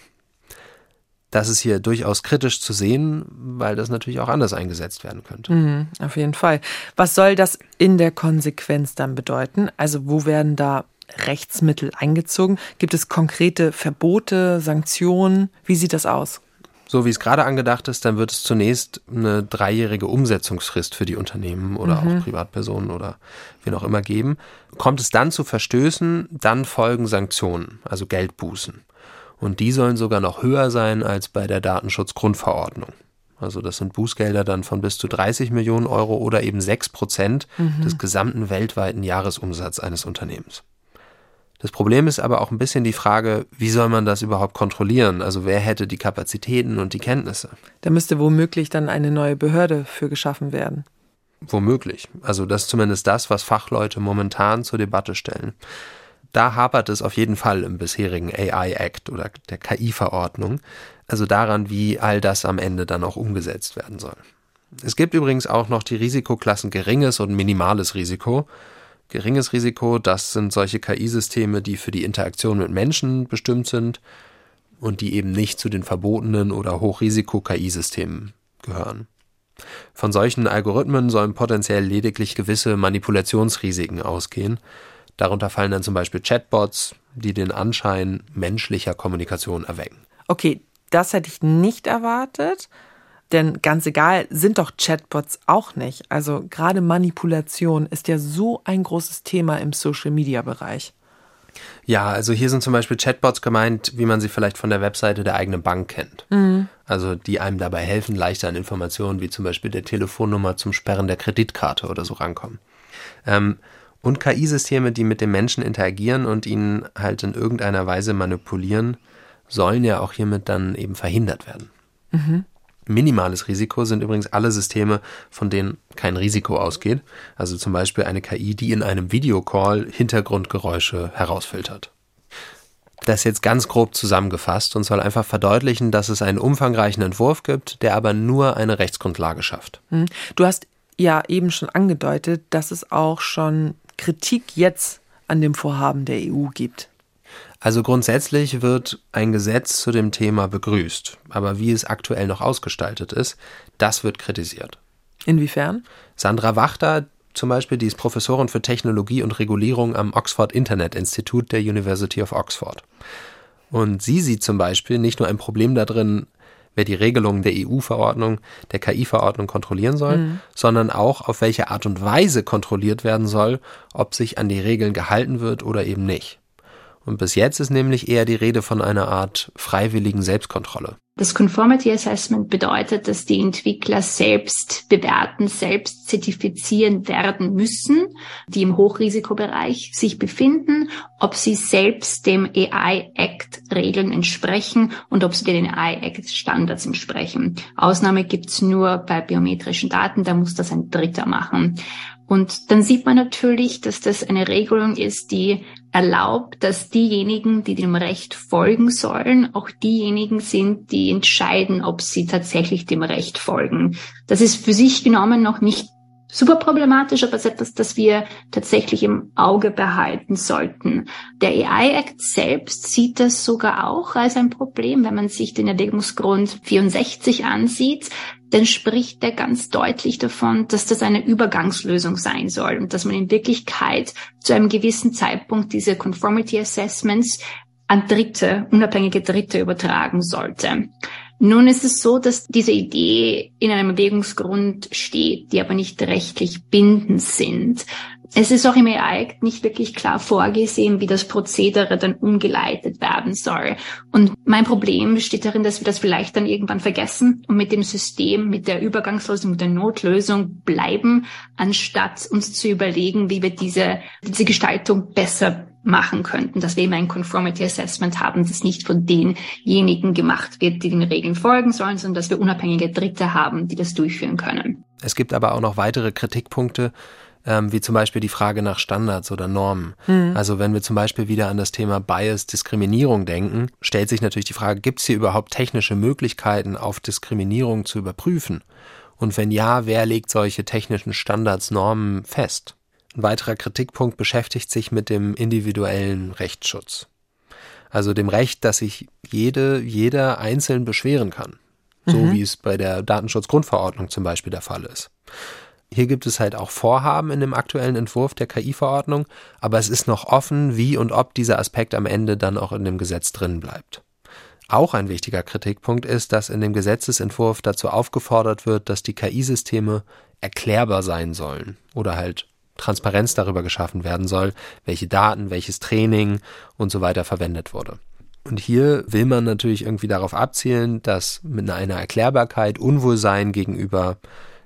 Das ist hier durchaus kritisch zu sehen, weil das natürlich auch anders eingesetzt werden könnte. Mhm, auf jeden Fall. Was soll das in der Konsequenz dann bedeuten? Also wo werden da Rechtsmittel eingezogen? Gibt es konkrete Verbote, Sanktionen? Wie sieht das aus? So wie es gerade angedacht ist, dann wird es zunächst eine dreijährige Umsetzungsfrist für die Unternehmen oder mhm. auch Privatpersonen oder wen auch immer geben. Kommt es dann zu Verstößen, dann folgen Sanktionen, also Geldbußen. Und die sollen sogar noch höher sein als bei der Datenschutzgrundverordnung. Also das sind Bußgelder dann von bis zu 30 Millionen Euro oder eben 6 Prozent mhm. des gesamten weltweiten Jahresumsatzes eines Unternehmens. Das Problem ist aber auch ein bisschen die Frage, wie soll man das überhaupt kontrollieren? Also wer hätte die Kapazitäten und die Kenntnisse? Da müsste womöglich dann eine neue Behörde für geschaffen werden. Womöglich. Also das ist zumindest das, was Fachleute momentan zur Debatte stellen. Da hapert es auf jeden Fall im bisherigen AI Act oder der KI-Verordnung, also daran, wie all das am Ende dann auch umgesetzt werden soll. Es gibt übrigens auch noch die Risikoklassen geringes und minimales Risiko. Geringes Risiko, das sind solche KI-Systeme, die für die Interaktion mit Menschen bestimmt sind und die eben nicht zu den verbotenen oder Hochrisiko-KI-Systemen gehören. Von solchen Algorithmen sollen potenziell lediglich gewisse Manipulationsrisiken ausgehen. Darunter fallen dann zum Beispiel Chatbots, die den Anschein menschlicher Kommunikation erwecken. Okay, das hätte ich nicht erwartet. Denn ganz egal, sind doch Chatbots auch nicht. Also gerade Manipulation ist ja so ein großes Thema im Social-Media-Bereich. Ja, also hier sind zum Beispiel Chatbots gemeint, wie man sie vielleicht von der Webseite der eigenen Bank kennt. Mhm. Also die einem dabei helfen, leichter an Informationen wie zum Beispiel der Telefonnummer zum Sperren der Kreditkarte oder so rankommen. Ähm, und KI-Systeme, die mit den Menschen interagieren und ihnen halt in irgendeiner Weise manipulieren, sollen ja auch hiermit dann eben verhindert werden. Mhm. Minimales Risiko sind übrigens alle Systeme, von denen kein Risiko ausgeht. Also zum Beispiel eine KI, die in einem Videocall Hintergrundgeräusche herausfiltert. Das jetzt ganz grob zusammengefasst und soll einfach verdeutlichen, dass es einen umfangreichen Entwurf gibt, der aber nur eine Rechtsgrundlage schafft. Hm. Du hast ja eben schon angedeutet, dass es auch schon Kritik jetzt an dem Vorhaben der EU gibt. Also grundsätzlich wird ein Gesetz zu dem Thema begrüßt, aber wie es aktuell noch ausgestaltet ist, das wird kritisiert. Inwiefern? Sandra Wachter zum Beispiel, die ist Professorin für Technologie und Regulierung am Oxford Internet Institute der University of Oxford. Und sie sieht zum Beispiel nicht nur ein Problem darin, wer die Regelungen der EU-Verordnung, der KI-Verordnung kontrollieren soll, mhm. sondern auch auf welche Art und Weise kontrolliert werden soll, ob sich an die Regeln gehalten wird oder eben nicht. Und bis jetzt ist nämlich eher die Rede von einer Art freiwilligen Selbstkontrolle. Das Conformity Assessment bedeutet, dass die Entwickler selbst bewerten, selbst zertifizieren werden müssen, die im Hochrisikobereich sich befinden, ob sie selbst dem AI Act Regeln entsprechen und ob sie den AI Act Standards entsprechen. Ausnahme gibt's nur bei biometrischen Daten, da muss das ein Dritter machen. Und dann sieht man natürlich, dass das eine Regelung ist, die erlaubt, dass diejenigen, die dem Recht folgen sollen, auch diejenigen sind, die entscheiden, ob sie tatsächlich dem Recht folgen. Das ist für sich genommen noch nicht super problematisch, aber es ist etwas, das wir tatsächlich im Auge behalten sollten. Der AI Act selbst sieht das sogar auch als ein Problem, wenn man sich den Erwägungsgrund 64 ansieht dann spricht er ganz deutlich davon, dass das eine Übergangslösung sein soll und dass man in Wirklichkeit zu einem gewissen Zeitpunkt diese Conformity Assessments an Dritte, unabhängige Dritte übertragen sollte. Nun ist es so, dass diese Idee in einem Erwägungsgrund steht, die aber nicht rechtlich bindend sind. Es ist auch im AI nicht wirklich klar vorgesehen, wie das Prozedere dann umgeleitet werden soll. Und mein Problem besteht darin, dass wir das vielleicht dann irgendwann vergessen und mit dem System, mit der Übergangslösung, mit der Notlösung bleiben, anstatt uns zu überlegen, wie wir diese, diese Gestaltung besser machen könnten, dass wir immer ein Conformity Assessment haben, das nicht von denjenigen gemacht wird, die den Regeln folgen sollen, sondern dass wir unabhängige Dritte haben, die das durchführen können. Es gibt aber auch noch weitere Kritikpunkte, ähm, wie zum Beispiel die Frage nach Standards oder Normen. Mhm. Also wenn wir zum Beispiel wieder an das Thema Bias, Diskriminierung denken, stellt sich natürlich die Frage, gibt es hier überhaupt technische Möglichkeiten, auf Diskriminierung zu überprüfen? Und wenn ja, wer legt solche technischen Standards, Normen fest? Ein weiterer Kritikpunkt beschäftigt sich mit dem individuellen Rechtsschutz. Also dem Recht, dass sich jede, jeder einzeln beschweren kann. So mhm. wie es bei der Datenschutzgrundverordnung zum Beispiel der Fall ist. Hier gibt es halt auch Vorhaben in dem aktuellen Entwurf der KI-Verordnung, aber es ist noch offen, wie und ob dieser Aspekt am Ende dann auch in dem Gesetz drin bleibt. Auch ein wichtiger Kritikpunkt ist, dass in dem Gesetzesentwurf dazu aufgefordert wird, dass die KI-Systeme erklärbar sein sollen oder halt Transparenz darüber geschaffen werden soll, welche Daten, welches Training und so weiter verwendet wurde. Und hier will man natürlich irgendwie darauf abzielen, dass mit einer Erklärbarkeit Unwohlsein gegenüber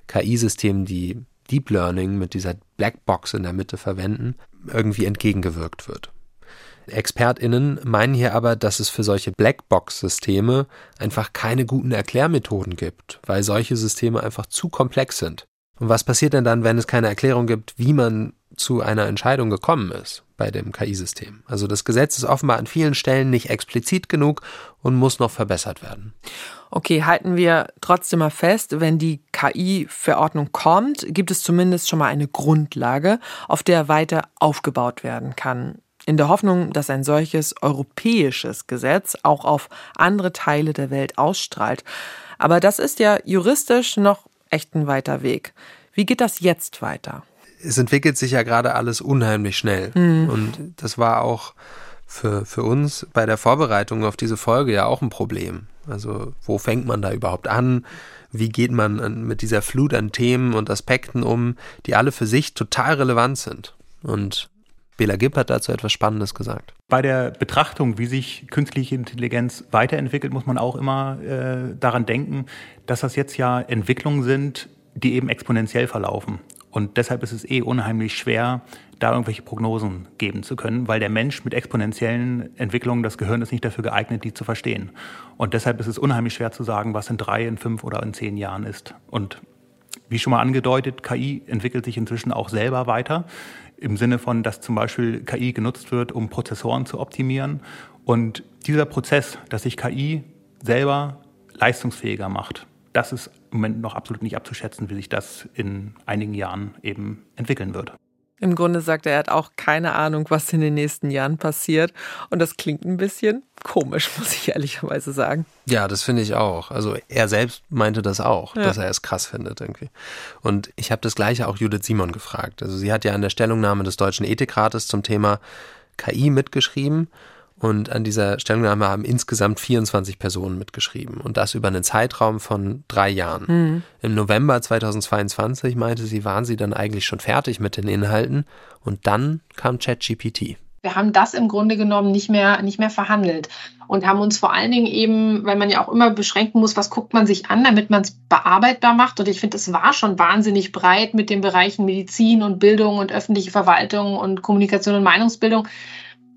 KI-Systemen, die Deep Learning mit dieser Blackbox in der Mitte verwenden, irgendwie entgegengewirkt wird. ExpertInnen meinen hier aber, dass es für solche Blackbox-Systeme einfach keine guten Erklärmethoden gibt, weil solche Systeme einfach zu komplex sind. Und was passiert denn dann, wenn es keine Erklärung gibt, wie man zu einer Entscheidung gekommen ist bei dem KI-System? Also das Gesetz ist offenbar an vielen Stellen nicht explizit genug und muss noch verbessert werden. Okay, halten wir trotzdem mal fest, wenn die KI-Verordnung kommt, gibt es zumindest schon mal eine Grundlage, auf der weiter aufgebaut werden kann. In der Hoffnung, dass ein solches europäisches Gesetz auch auf andere Teile der Welt ausstrahlt. Aber das ist ja juristisch noch echt ein weiter Weg. Wie geht das jetzt weiter? Es entwickelt sich ja gerade alles unheimlich schnell. Mhm. Und das war auch für, für uns bei der Vorbereitung auf diese Folge ja auch ein Problem. Also wo fängt man da überhaupt an? Wie geht man mit dieser Flut an Themen und Aspekten um, die alle für sich total relevant sind? Und Bela Gibb hat dazu etwas Spannendes gesagt. Bei der Betrachtung, wie sich künstliche Intelligenz weiterentwickelt, muss man auch immer äh, daran denken, dass das jetzt ja Entwicklungen sind, die eben exponentiell verlaufen. Und deshalb ist es eh unheimlich schwer, da irgendwelche Prognosen geben zu können, weil der Mensch mit exponentiellen Entwicklungen, das Gehirn ist nicht dafür geeignet, die zu verstehen. Und deshalb ist es unheimlich schwer zu sagen, was in drei, in fünf oder in zehn Jahren ist. Und wie schon mal angedeutet, KI entwickelt sich inzwischen auch selber weiter, im Sinne von, dass zum Beispiel KI genutzt wird, um Prozessoren zu optimieren. Und dieser Prozess, dass sich KI selber leistungsfähiger macht, das ist im Moment noch absolut nicht abzuschätzen, wie sich das in einigen Jahren eben entwickeln wird. Im Grunde sagt er, er hat auch keine Ahnung, was in den nächsten Jahren passiert. Und das klingt ein bisschen komisch, muss ich ehrlicherweise sagen. Ja, das finde ich auch. Also er selbst meinte das auch, ja. dass er es krass findet irgendwie. Und ich habe das gleiche auch Judith Simon gefragt. Also sie hat ja in der Stellungnahme des Deutschen Ethikrates zum Thema KI mitgeschrieben Und an dieser Stellungnahme haben insgesamt 24 Personen mitgeschrieben und das über einen Zeitraum von drei Jahren. Mhm. Im November 2022 meinte sie, waren sie dann eigentlich schon fertig mit den Inhalten und dann kam ChatGPT. Wir haben das im Grunde genommen nicht mehr, nicht mehr verhandelt und haben uns vor allen Dingen eben, weil man ja auch immer beschränken muss, was guckt man sich an, damit man es bearbeitbar macht. Und ich finde, es war schon wahnsinnig breit mit den Bereichen Medizin und Bildung und öffentliche Verwaltung und Kommunikation und Meinungsbildung.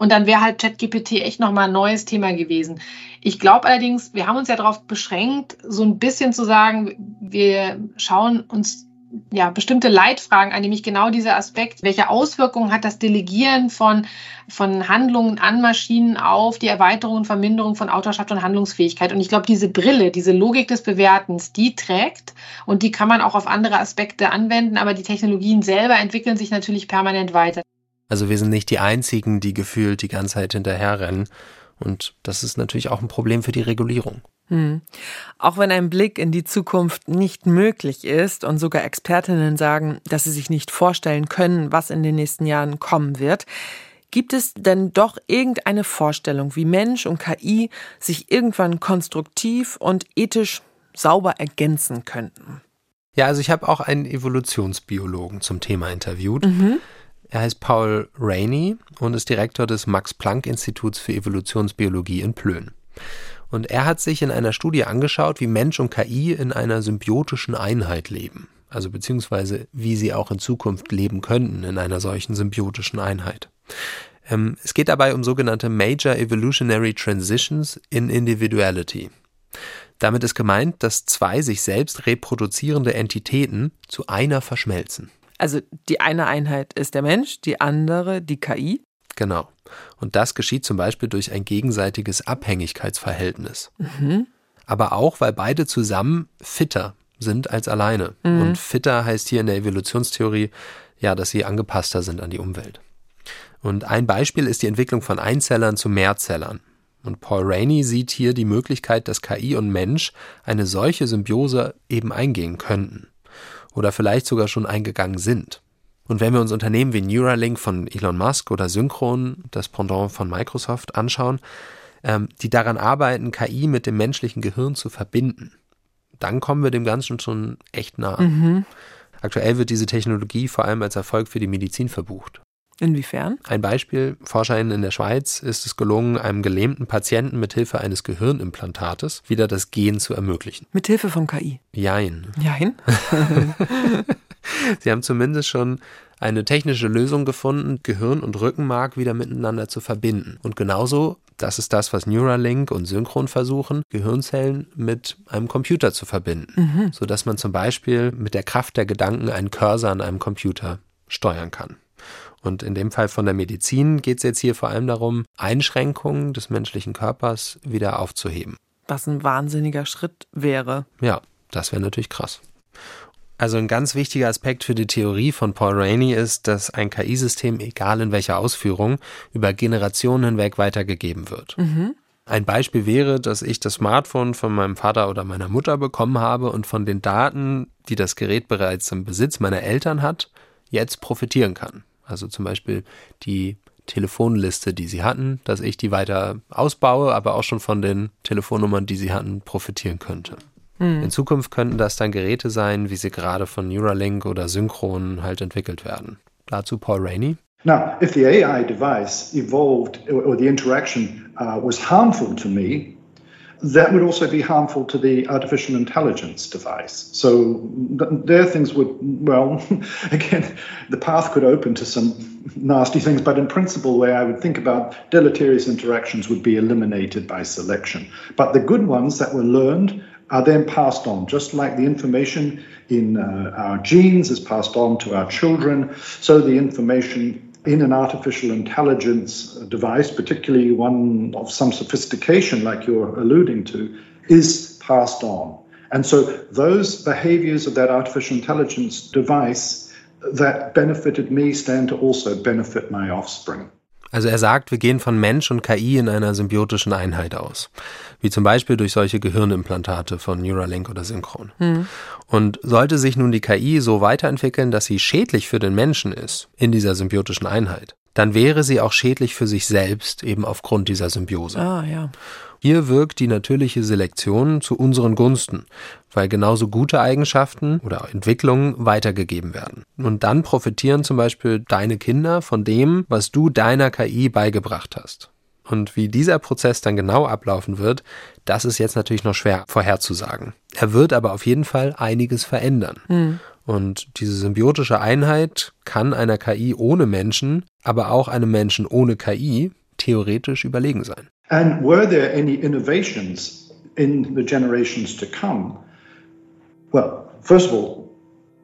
Und dann wäre halt ChatGPT echt nochmal ein neues Thema gewesen. Ich glaube allerdings, wir haben uns ja darauf beschränkt, so ein bisschen zu sagen, wir schauen uns ja, bestimmte Leitfragen an, nämlich genau dieser Aspekt, welche Auswirkungen hat das Delegieren von, von Handlungen an Maschinen auf die Erweiterung und Verminderung von Autorschaft und Handlungsfähigkeit. Und ich glaube, diese Brille, diese Logik des Bewertens, die trägt und die kann man auch auf andere Aspekte anwenden, aber die Technologien selber entwickeln sich natürlich permanent weiter. Also wir sind nicht die Einzigen, die gefühlt die ganze Zeit hinterherrennen. Und das ist natürlich auch ein Problem für die Regulierung. Hm. Auch wenn ein Blick in die Zukunft nicht möglich ist und sogar Expertinnen sagen, dass sie sich nicht vorstellen können, was in den nächsten Jahren kommen wird, gibt es denn doch irgendeine Vorstellung, wie Mensch und KI sich irgendwann konstruktiv und ethisch sauber ergänzen könnten? Ja, also ich habe auch einen Evolutionsbiologen zum Thema interviewt. Mhm. Er heißt Paul Rainey und ist Direktor des Max-Planck-Instituts für Evolutionsbiologie in Plön. Und er hat sich in einer Studie angeschaut, wie Mensch und KI in einer symbiotischen Einheit leben. Also beziehungsweise wie sie auch in Zukunft leben könnten in einer solchen symbiotischen Einheit. Ähm, es geht dabei um sogenannte Major Evolutionary Transitions in Individuality. Damit ist gemeint, dass zwei sich selbst reproduzierende Entitäten zu einer verschmelzen. Also die eine Einheit ist der Mensch, die andere die KI. Genau. Und das geschieht zum Beispiel durch ein gegenseitiges Abhängigkeitsverhältnis. Mhm. Aber auch, weil beide zusammen fitter sind als alleine. Mhm. Und fitter heißt hier in der Evolutionstheorie, ja, dass sie angepasster sind an die Umwelt. Und ein Beispiel ist die Entwicklung von Einzellern zu Mehrzellern. Und Paul Rainey sieht hier die Möglichkeit, dass KI und Mensch eine solche Symbiose eben eingehen könnten. Oder vielleicht sogar schon eingegangen sind. Und wenn wir uns Unternehmen wie Neuralink von Elon Musk oder Synchron, das Pendant von Microsoft, anschauen, ähm, die daran arbeiten, KI mit dem menschlichen Gehirn zu verbinden, dann kommen wir dem Ganzen schon echt nah. Mhm. Aktuell wird diese Technologie vor allem als Erfolg für die Medizin verbucht. Inwiefern? Ein Beispiel, ForscherInnen in der Schweiz ist es gelungen, einem gelähmten Patienten mithilfe eines Gehirnimplantates wieder das Gehen zu ermöglichen. Mithilfe von KI? Jein. Jein? Sie haben zumindest schon eine technische Lösung gefunden, Gehirn und Rückenmark wieder miteinander zu verbinden. Und genauso, das ist das, was Neuralink und Synchron versuchen, Gehirnzellen mit einem Computer zu verbinden, mhm. sodass man zum Beispiel mit der Kraft der Gedanken einen Cursor an einem Computer steuern kann. Und in dem Fall von der Medizin geht es jetzt hier vor allem darum, Einschränkungen des menschlichen Körpers wieder aufzuheben. Was ein wahnsinniger Schritt wäre. Ja, das wäre natürlich krass. Also ein ganz wichtiger Aspekt für die Theorie von Paul Rainey ist, dass ein KI-System, egal in welcher Ausführung, über Generationen hinweg weitergegeben wird. Mhm. Ein Beispiel wäre, dass ich das Smartphone von meinem Vater oder meiner Mutter bekommen habe und von den Daten, die das Gerät bereits im Besitz meiner Eltern hat, jetzt profitieren kann. Also zum Beispiel die Telefonliste, die sie hatten, dass ich die weiter ausbaue, aber auch schon von den Telefonnummern, die sie hatten, profitieren könnte. Mhm. In Zukunft könnten das dann Geräte sein, wie sie gerade von Neuralink oder Synchron halt entwickelt werden. Dazu Paul Rainey. Now, if the AI device evolved or the interaction uh, was harmful to me, that would also be harmful to the artificial intelligence device. So there things would, well, again, the path could open to some nasty things, but in principle, way I would think about deleterious interactions would be eliminated by selection. But the good ones that were learned are then passed on, just like the information in uh, our genes is passed on to our children, so the information in an artificial intelligence device, particularly one of some sophistication like you're alluding to, is passed on. And so those behaviors of that artificial intelligence device that benefited me stand to also benefit my offspring. Also er sagt, wir gehen von Mensch und KI in einer symbiotischen Einheit aus. Wie zum Beispiel durch solche Gehirnimplantate von Neuralink oder Synchron. Mhm. Und sollte sich nun die KI so weiterentwickeln, dass sie schädlich für den Menschen ist, in dieser symbiotischen Einheit, dann wäre sie auch schädlich für sich selbst, eben aufgrund dieser Symbiose. Ah, ja. Hier wirkt die natürliche Selektion zu unseren Gunsten, weil genauso gute Eigenschaften oder Entwicklungen weitergegeben werden. Und dann profitieren zum Beispiel deine Kinder von dem, was du deiner KI beigebracht hast. Und wie dieser Prozess dann genau ablaufen wird, das ist jetzt natürlich noch schwer vorherzusagen. Er wird aber auf jeden Fall einiges verändern. Hm. Und diese symbiotische Einheit kann einer KI ohne Menschen, aber auch einem Menschen ohne KI theoretisch überlegen sein. And were there any innovations in the generations to come? Well, first of all,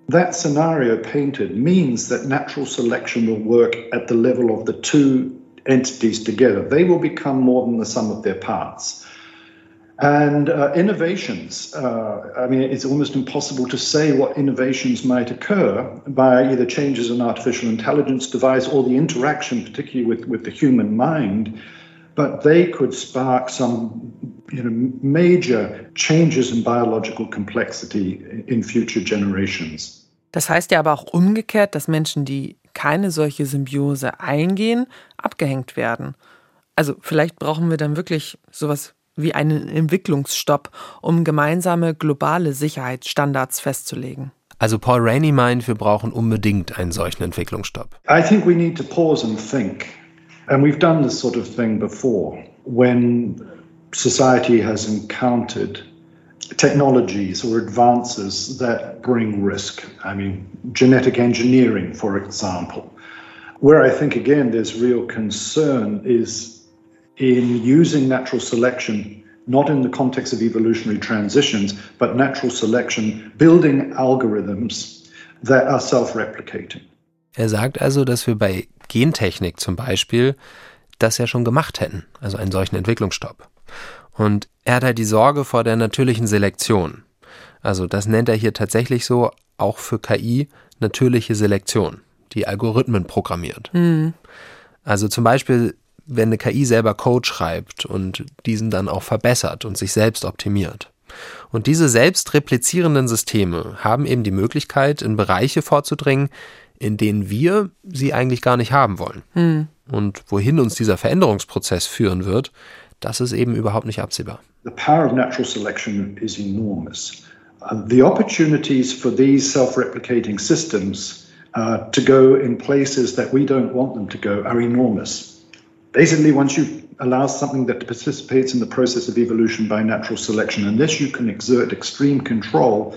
that scenario painted means that natural selection will work at the level of the two entities together. They will become more than the sum of their parts. And uh, innovations, uh, I mean, it's almost impossible to say what innovations might occur by either changes in artificial intelligence device or the interaction, particularly with, with the human mind. But they could spark some you know, major changes in biological complexity in future generations. Das heißt ja aber auch umgekehrt, dass Menschen, die keine solche Symbiose eingehen, abgehängt werden. Also vielleicht brauchen wir dann wirklich sowas wie einen Entwicklungsstopp, um gemeinsame globale Sicherheitsstandards festzulegen. Also Paul Rainey meint, wir brauchen unbedingt einen solchen Entwicklungsstopp. I think we need to pause and think. And we've done this sort of thing before when society has encountered technologies or advances that bring risk. I mean, genetic engineering, for example. Where I think, again, there's real concern is in using natural selection, not in the context of evolutionary transitions, but natural selection, building algorithms that are self-replicating. Er sagt also, dass wir bei Gentechnik zum Beispiel das ja schon gemacht hätten, also einen solchen Entwicklungsstopp. Und er hat halt die Sorge vor der natürlichen Selektion. Also das nennt er hier tatsächlich so, auch für KI natürliche Selektion, die Algorithmen programmiert. Mhm. Also zum Beispiel wenn eine KI selber Code schreibt und diesen dann auch verbessert und sich selbst optimiert. Und diese selbst replizierenden Systeme haben eben die Möglichkeit, in Bereiche vorzudringen, in denen wir sie eigentlich gar nicht haben wollen. Hm. Und wohin uns dieser Veränderungsprozess führen wird, das ist eben überhaupt nicht absehbar. The power of natural selection is enormous. Uh, the opportunities for these self-replicating systems uh, to go in places that we don't want them to go are enormous. Basically, once you allow something that participates in the process of evolution by natural selection, unless you can exert extreme control,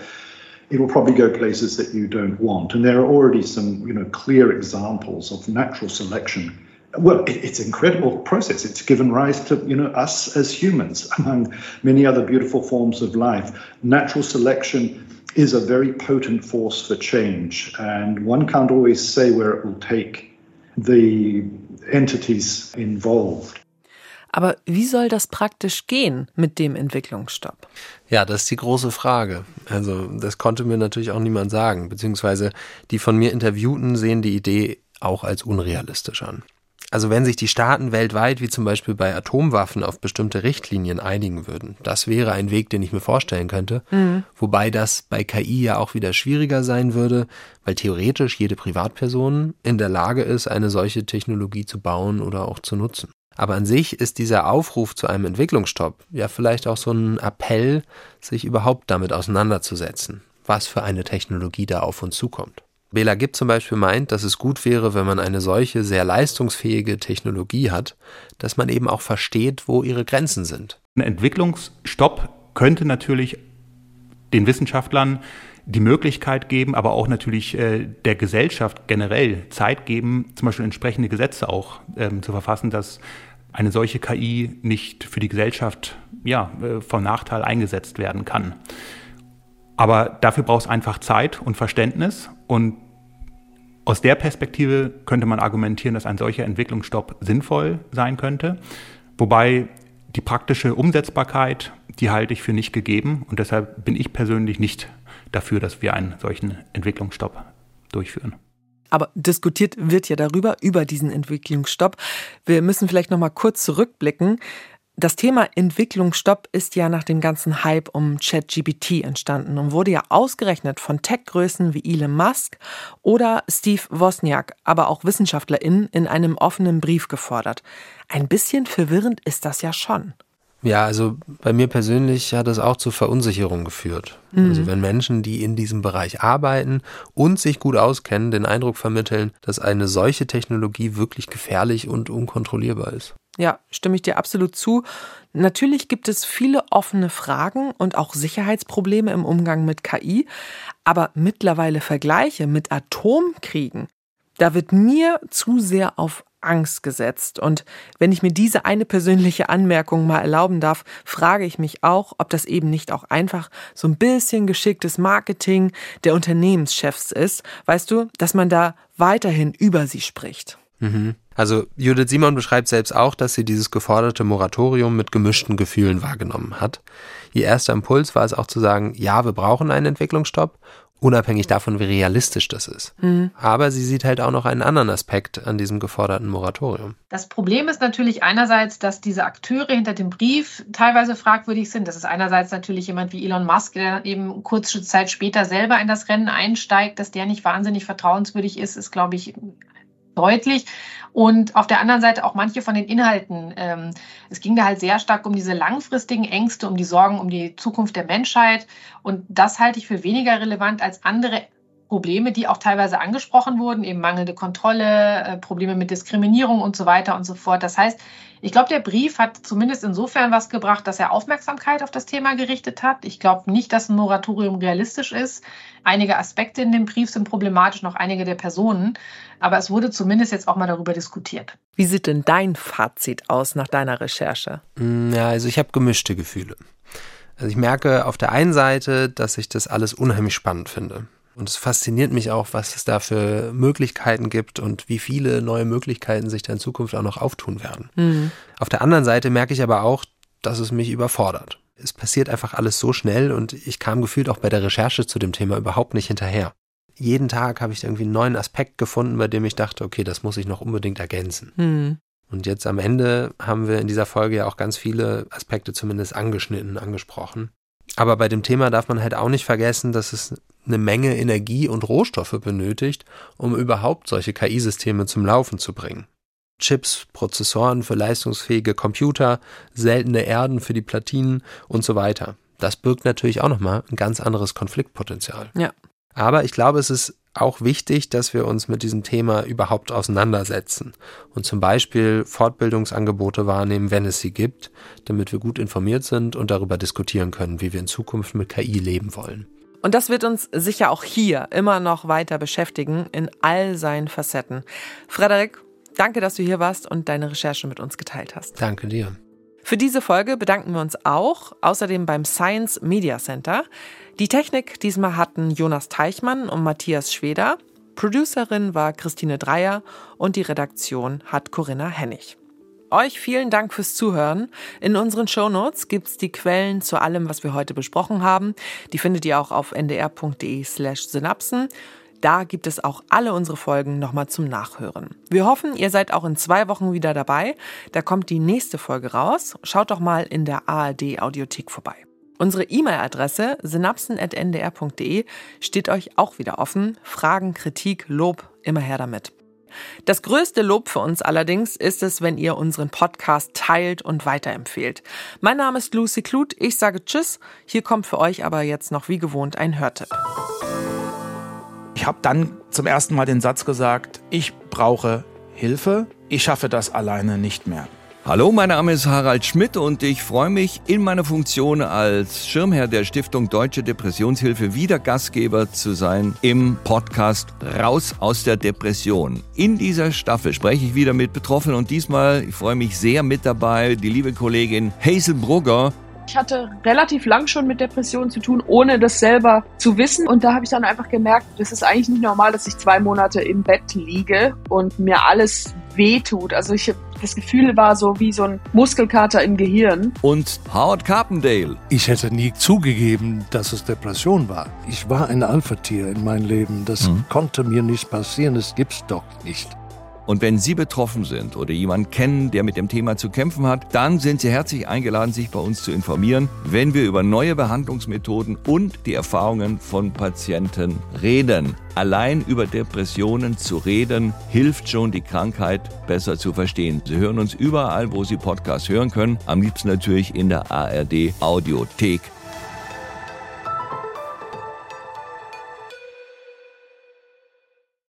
it will probably go places that you don't want. And there are already some, you know, clear examples of natural selection. Well, it, it's an incredible process. It's given rise to, you know, us as humans, among many other beautiful forms of life. Natural selection is a very potent force for change, and one can't always say where it will take the entities involved. Aber wie soll das praktisch gehen mit dem Entwicklungsstopp? Ja, das ist die große Frage. Also das konnte mir natürlich auch niemand sagen, beziehungsweise die von mir Interviewten sehen die Idee auch als unrealistisch an. Also wenn sich die Staaten weltweit, wie zum Beispiel bei Atomwaffen, auf bestimmte Richtlinien einigen würden, das wäre ein Weg, den ich mir vorstellen könnte. Mhm. Wobei das bei KI ja auch wieder schwieriger sein würde, weil theoretisch jede Privatperson in der Lage ist, eine solche Technologie zu bauen oder auch zu nutzen. Aber an sich ist dieser Aufruf zu einem Entwicklungsstopp ja vielleicht auch so ein Appell, sich überhaupt damit auseinanderzusetzen, was für eine Technologie da auf uns zukommt. Bela Gibb zum Beispiel meint, dass es gut wäre, wenn man eine solche sehr leistungsfähige Technologie hat, dass man eben auch versteht, wo ihre Grenzen sind. Ein Entwicklungsstopp könnte natürlich den Wissenschaftlern die Möglichkeit geben, aber auch natürlich äh, der Gesellschaft generell Zeit geben, zum Beispiel entsprechende Gesetze auch ähm, zu verfassen, dass eine solche KI nicht für die Gesellschaft ja, äh, vom Nachteil eingesetzt werden kann. Aber dafür braucht es einfach Zeit und Verständnis. Und aus der Perspektive könnte man argumentieren, dass ein solcher Entwicklungsstopp sinnvoll sein könnte. Wobei die praktische Umsetzbarkeit, die halte ich für nicht gegeben. Und deshalb bin ich persönlich nicht dafür, dass wir einen solchen Entwicklungsstopp durchführen. Aber diskutiert wird ja darüber, über diesen Entwicklungsstopp. Wir müssen vielleicht noch mal kurz zurückblicken. Das Thema Entwicklungsstopp ist ja nach dem ganzen Hype um ChatGPT entstanden und wurde ja ausgerechnet von Tech-Größen wie Elon Musk oder Steve Wozniak, aber auch WissenschaftlerInnen in einem offenen Brief gefordert. Ein bisschen verwirrend ist das ja schon. Ja, also bei mir persönlich hat das auch zu Verunsicherung geführt. Mhm. Also wenn Menschen, die in diesem Bereich arbeiten und sich gut auskennen, den Eindruck vermitteln, dass eine solche Technologie wirklich gefährlich und unkontrollierbar ist. Ja, stimme ich dir absolut zu. Natürlich gibt es viele offene Fragen und auch Sicherheitsprobleme im Umgang mit KI, aber mittlerweile Vergleiche mit Atomkriegen, da wird mir zu sehr auf Angst gesetzt. Und wenn ich mir diese eine persönliche Anmerkung mal erlauben darf, frage ich mich auch, ob das eben nicht auch einfach so ein bisschen geschicktes Marketing der Unternehmenschefs ist, weißt du, dass man da weiterhin über sie spricht. Mhm. Also Judith Simon beschreibt selbst auch, dass sie dieses geforderte Moratorium mit gemischten Gefühlen wahrgenommen hat. Ihr erster Impuls war es auch zu sagen, ja, wir brauchen einen Entwicklungsstopp unabhängig davon, wie realistisch das ist. Mhm. Aber sie sieht halt auch noch einen anderen Aspekt an diesem geforderten Moratorium. Das Problem ist natürlich einerseits, dass diese Akteure hinter dem Brief teilweise fragwürdig sind. Das ist einerseits natürlich jemand wie Elon Musk, der eben kurze Zeit später selber in das Rennen einsteigt, dass der nicht wahnsinnig vertrauenswürdig ist, ist, glaube ich, deutlich. Und auf der anderen Seite auch manche von den Inhalten. Ähm, es ging da halt sehr stark um diese langfristigen Ängste, um die Sorgen um die Zukunft der Menschheit. Und das halte ich für weniger relevant als andere Probleme, die auch teilweise angesprochen wurden, eben mangelnde Kontrolle, äh, Probleme mit Diskriminierung und so weiter und so fort. Das heißt, ich glaube, der Brief hat zumindest insofern was gebracht, dass er Aufmerksamkeit auf das Thema gerichtet hat. Ich glaube nicht, dass ein Moratorium realistisch ist. Einige Aspekte in dem Brief sind problematisch, noch einige der Personen. Aber es wurde zumindest jetzt auch mal darüber diskutiert. Wie sieht denn dein Fazit aus nach deiner Recherche? Mm, ja, also ich habe gemischte Gefühle. Also ich merke auf der einen Seite, dass ich das alles unheimlich spannend finde. Und es fasziniert mich auch, was es da für Möglichkeiten gibt und wie viele neue Möglichkeiten sich da in Zukunft auch noch auftun werden. Mhm. Auf der anderen Seite merke ich aber auch, dass es mich überfordert. Es passiert einfach alles so schnell und ich kam gefühlt auch bei der Recherche zu dem Thema überhaupt nicht hinterher. Jeden Tag habe ich irgendwie einen neuen Aspekt gefunden, bei dem ich dachte, okay, das muss ich noch unbedingt ergänzen. Mhm. Und jetzt am Ende haben wir in dieser Folge ja auch ganz viele Aspekte zumindest angeschnitten, angesprochen. Aber bei dem Thema darf man halt auch nicht vergessen, dass es eine Menge Energie und Rohstoffe benötigt, um überhaupt solche KI-Systeme zum Laufen zu bringen. Chips, Prozessoren für leistungsfähige Computer, seltene Erden für die Platinen und so weiter. Das birgt natürlich auch nochmal ein ganz anderes Konfliktpotenzial. Ja. Aber ich glaube, es ist auch wichtig, dass wir uns mit diesem Thema überhaupt auseinandersetzen und zum Beispiel Fortbildungsangebote wahrnehmen, wenn es sie gibt, damit wir gut informiert sind und darüber diskutieren können, wie wir in Zukunft mit KI leben wollen. Und das wird uns sicher auch hier immer noch weiter beschäftigen, in all seinen Facetten. Frederik, danke, dass du hier warst und deine Recherche mit uns geteilt hast. Danke dir. Für diese Folge bedanken wir uns auch, außerdem beim Science Media Center. Die Technik diesmal hatten Jonas Teichmann und Matthias Schweder. Producerin war Christine Dreier und die Redaktion hat Corinna Hennig. Euch vielen Dank fürs Zuhören. In unseren Shownotes gibt's die Quellen zu allem, was wir heute besprochen haben. Die findet ihr auch auf ndr.de slash synapsen. Da gibt es auch alle unsere Folgen nochmal zum Nachhören. Wir hoffen, ihr seid auch in zwei Wochen wieder dabei. Da kommt die nächste Folge raus. Schaut doch mal in der ARD Audiothek vorbei. Unsere E-Mail-Adresse synapsen.ndr.de steht euch auch wieder offen. Fragen, Kritik, Lob, immer her damit. Das größte Lob für uns allerdings ist es, wenn ihr unseren Podcast teilt und weiterempfehlt. Mein Name ist Lucy Kluth, ich sage Tschüss. Hier kommt für euch aber jetzt noch wie gewohnt ein Hörtipp. Ich habe dann zum ersten Mal den Satz gesagt, ich brauche Hilfe, ich schaffe das alleine nicht mehr. Hallo, mein Name ist Harald Schmidt und ich freue mich, in meiner Funktion als Schirmherr der Stiftung Deutsche Depressionshilfe wieder Gastgeber zu sein im Podcast Raus aus der Depression. In dieser Staffel spreche ich wieder mit Betroffenen und diesmal, ich freue mich sehr mit dabei, die liebe Kollegin Hazel Brugger. Ich hatte relativ lang schon mit Depressionen zu tun, ohne das selber zu wissen. Und da habe ich dann einfach gemerkt, das ist eigentlich nicht normal, dass ich zwei Monate im Bett liege und mir alles wehtut. Also ich das Gefühl war so wie so ein Muskelkater im Gehirn. Und Howard Carpendale. Ich hätte nie zugegeben, dass es Depression war. Ich war ein Alpha-Tier in meinem Leben. Das mhm. konnte mir nicht passieren. Das gibt's doch nicht. Und wenn Sie betroffen sind oder jemanden kennen, der mit dem Thema zu kämpfen hat, dann sind Sie herzlich eingeladen, sich bei uns zu informieren, wenn wir über neue Behandlungsmethoden und die Erfahrungen von Patienten reden. Allein über Depressionen zu reden, hilft schon, die Krankheit besser zu verstehen. Sie hören uns überall, wo Sie Podcasts hören können. Am liebsten natürlich in der ARD Audiothek.